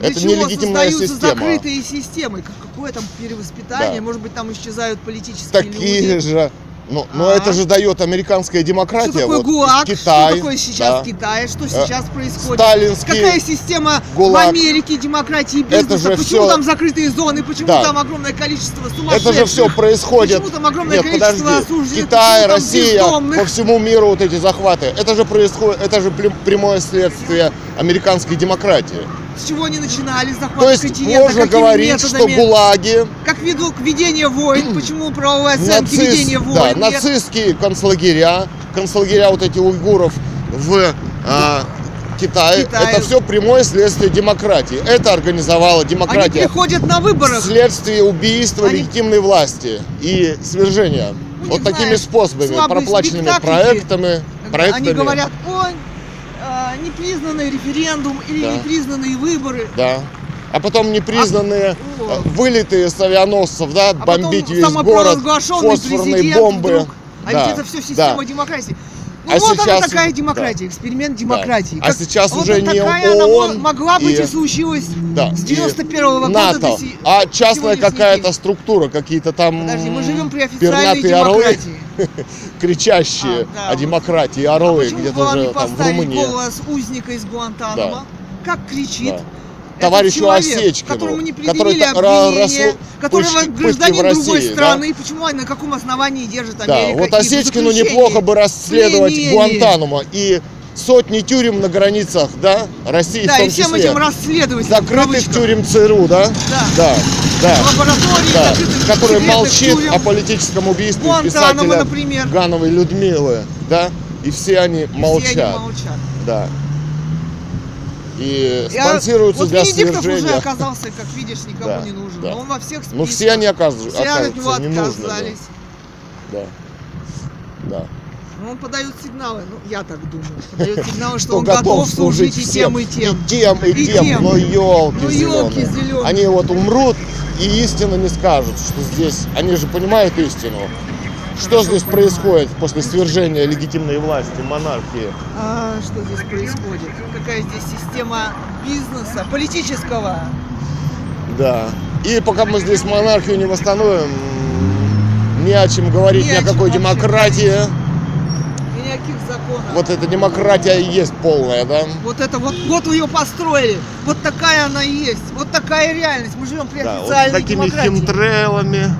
Для
Это
чего создаются
система.
закрытые системы? Как- Какое там перевоспитание?
Да.
Может быть, там исчезают политические
Такие
люди?
же. Но, но
А.
это же дает американская демократия.
Что такое
вот,
ГУАГ?
Китай,
что такое сейчас
да.
Китай? Что
Э,
сейчас происходит?
Сталинский.
Какая система
ГУЛАГ.
в Америке демократии
Это
бизнеса?
же
Почему
всё-
там закрытые зоны? Почему
Да.
там огромное количество сумасшедших?
Это же все происходит.
Почему там огромное
Нет,
количество
подожди.
осужденных?
Китай, Россия,
бездомных?
по всему миру вот эти захваты. Это же происходит, это же прям- прямое следствие американской демократии.
С чего они начинали захват
То есть можно говорить, что
методами?
гулаги,
Как веду к ведению войн? [CLEARS THROAT] Почему правовые оценки
нацист-
ведения
да,
войн? нет?
нацистские концлагеря, концлагеря вот эти уйгуров в а, Китае,
Китае.
это все прямое следствие демократии. Это организовала
Они
демократия.
приходят на выборах.
Вследствие убийства
Они-
легитимной власти и свержения.
У
вот такими
знаешь,
способами,
слабые
проплаченными проектами, проектами.
Они говорят, ой, а, непризнанный референдум или
Да.
непризнанные выборы.
Да. А потом непризнанные
О.
э, вылеты с авианосцев, да,
А
бомбить
потом
весь город, фосфорные бомбы.
вдруг. А
Да,
ведь это все система
да.
демократии. Ну
А
вот она
сейчас-
такая демократия, эксперимент демократии.
А сейчас
вот
уже
она
не
такая она
ООН
мо- могла быть
и-
и случилась
Да,
с
и
91 года
НАТО,
до си-
а частная какая-то структура, какие-то там
Подожди, мы живем при официальной
пернатые орлы,
демократии. [LAUGHS]
кричащие
А, да,
о демократии,
А
орлы
почему
где-то
бы вам
же
не
там в Румынии.
голос узника из Гуантанамо? Как кричит
Да. Товарищу
человек,
Осечкину,
которому не
который расслу-
которого
пытки
гражданин
в
другой
России, да?
страны, почему, на каком основании держит
Да,
Америка?
вот
и в
Осечкину неплохо бы расследовать
пленение.
Гуантанамо и сотни тюрем на границах, да, России
Да,
в том
и всем
числе.
этим расследовать.
Закрытых тюрем ЦРУ, да?
Да.
Да, да.
Лаборатории,
да, который молчит
тюрем.
о политическом убийстве
Гуантанамо,
писателя
например.
Гановой Людмилы, да, и все они
Все
молчат,
они молчат.
да. И
Я-
спонсируются
вот
для
Венедиктов уже
свержения.
оказался, как видишь, никому
Да,
не нужен.
да.
Но он во всех списках.
Ну все они оказываются,
Все от него
оказываются, не
отказались.
Да. да.
Ну, он подает сигналы, ну, я так думаю. [LAUGHS] Подает сигналы, что он готов служить и тем, и тем.
И тем, и,
И
тем.
тем.
Но елки
Ну, ёлки зелёные.
Они вот умрут и истину не скажут, что здесь... Они же понимают истину. Что здесь происходит после свержения легитимной власти, монархии?
А что здесь происходит? Какая здесь система бизнеса, политического?
Да. И пока мы здесь монархию не восстановим, не о чем говорить,
Не
ни
о
о какой демократии.
И никаких законов.
Вот эта демократия и есть полная, да?
Вот это вот, вот ее построили. Вот такая она и есть. Вот такая реальность. Мы живем при
Да, вот с
официальной
такими
демократии.
химтрейлами,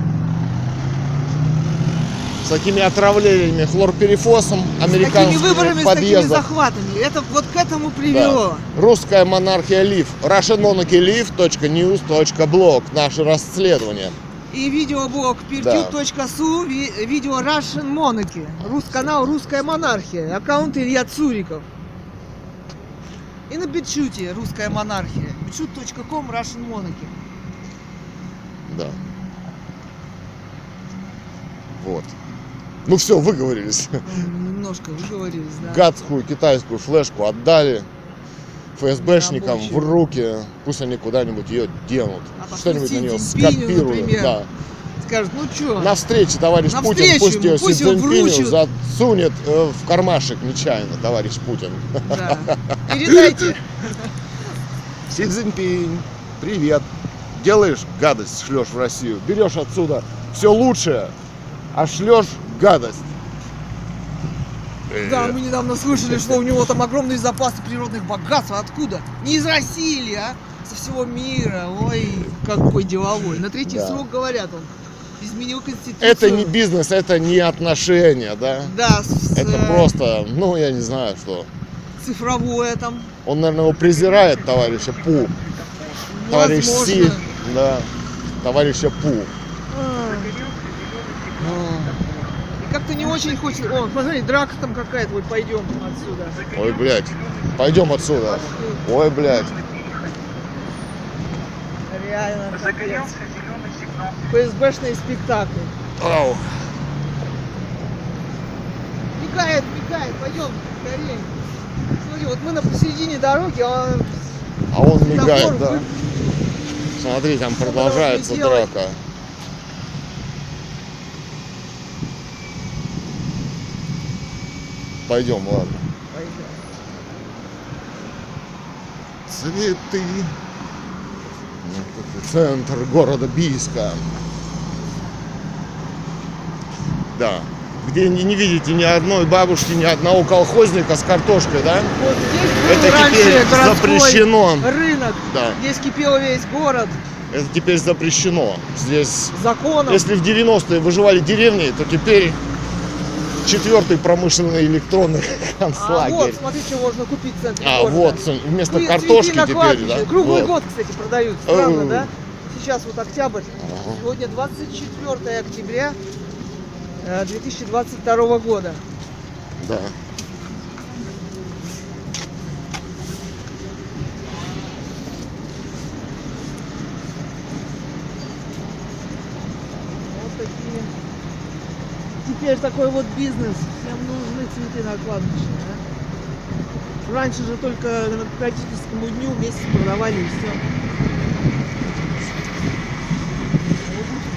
с такими отравлениями хлорперифосом
С такими
американскими
выборами, с такими
подъездах.
захватами. Это вот к этому
Да.
привело.
Русская монархия Лив. russianmonarchylive.news.blog. Наше расследование.
И видеоблог peertube.su, ви- видео Russian Monarchy, рус, канал Русская монархия, аккаунт Илья Цуриков. И на Битчуте Русская монархия, bitchute.com Russian Monarchy.
Да. Вот. Ну все, выговорились.
М, Немножко выговорились, да.
Гадскую китайскую флешку отдали ФСБшникам в руки. Пусть они куда-нибудь ее денут.
А
Что-нибудь на нее скопируют.
например.
Да.
Скажут, ну чё,
На встрече товарищ
На
Путин
встречу
пусть ее
пусть
Си засунет э, в кармашек нечаянно, товарищ Путин.
да. [LAUGHS] Передайте.
Си Цзиньпинь, привет. Делаешь гадость, шлешь в Россию. Берешь отсюда все лучшее, а шлешь гадость.
Да, мы недавно слышали, что у него там огромные запасы природных богатств. Откуда? Не из России а? Со всего мира. Ой, какой деловой. На третий
Да.
срок, говорят, он изменил конституцию.
Это не бизнес, это не отношения, да?
Да, с-
Это
э,
просто, ну, я не знаю, что.
цифровое там.
Он, наверное, его презирает, товарища Пу. Товарищ
Возможно.
Си, да. Товарища Пу.
А. И как-то не очень хочется. О, посмотри, драка там какая-то. Вот пойдем отсюда.
Ой, блядь. Пойдем отсюда.
Пошли.
Ой, блядь.
Реально. ФСБшные спектакли.
Ау.
Мигает, мигает, пойдем, скорее. Смотри, вот мы на посередине дороги, а он
А он мигает, да.
вы-
Смотри, там продолжается
должны делать?
Пойдем, ладно.
Пойдем.
Цветы. Центр города Бийска. Да. Где не, не видите ни одной бабушки, ни одного колхозника с картошкой, да?
Вот здесь был
Это теперь запрещено.
рынок.
Да.
Здесь кипел весь город
Это теперь запрещено. Здесь,
законом.
если в 90-е выживали деревни, то теперь четвертый промышленный электронный [LAUGHS]
А вот,
концлагерь.
смотри, что можно купить в центре
А,
города.
вот, вместо
Цве-
картошки теперь, да?
Круглый
Вот.
год, кстати, продают. Странно, да? Сейчас вот октябрь.
Ага.
Сегодня 24 октября э, 2022 года.
Да.
Вот такие. Теперь такой вот бизнес. Всем нужны цветы на кладбище. да? Раньше же только к родительскому дню месяц продавали и все.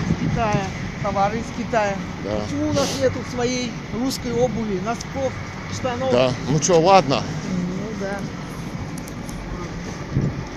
Из Китая. Товары из Китая.
Да.
Почему у нас нету своей русской обуви, носков, штанов?
Да. Ну что, ладно.
Ну да.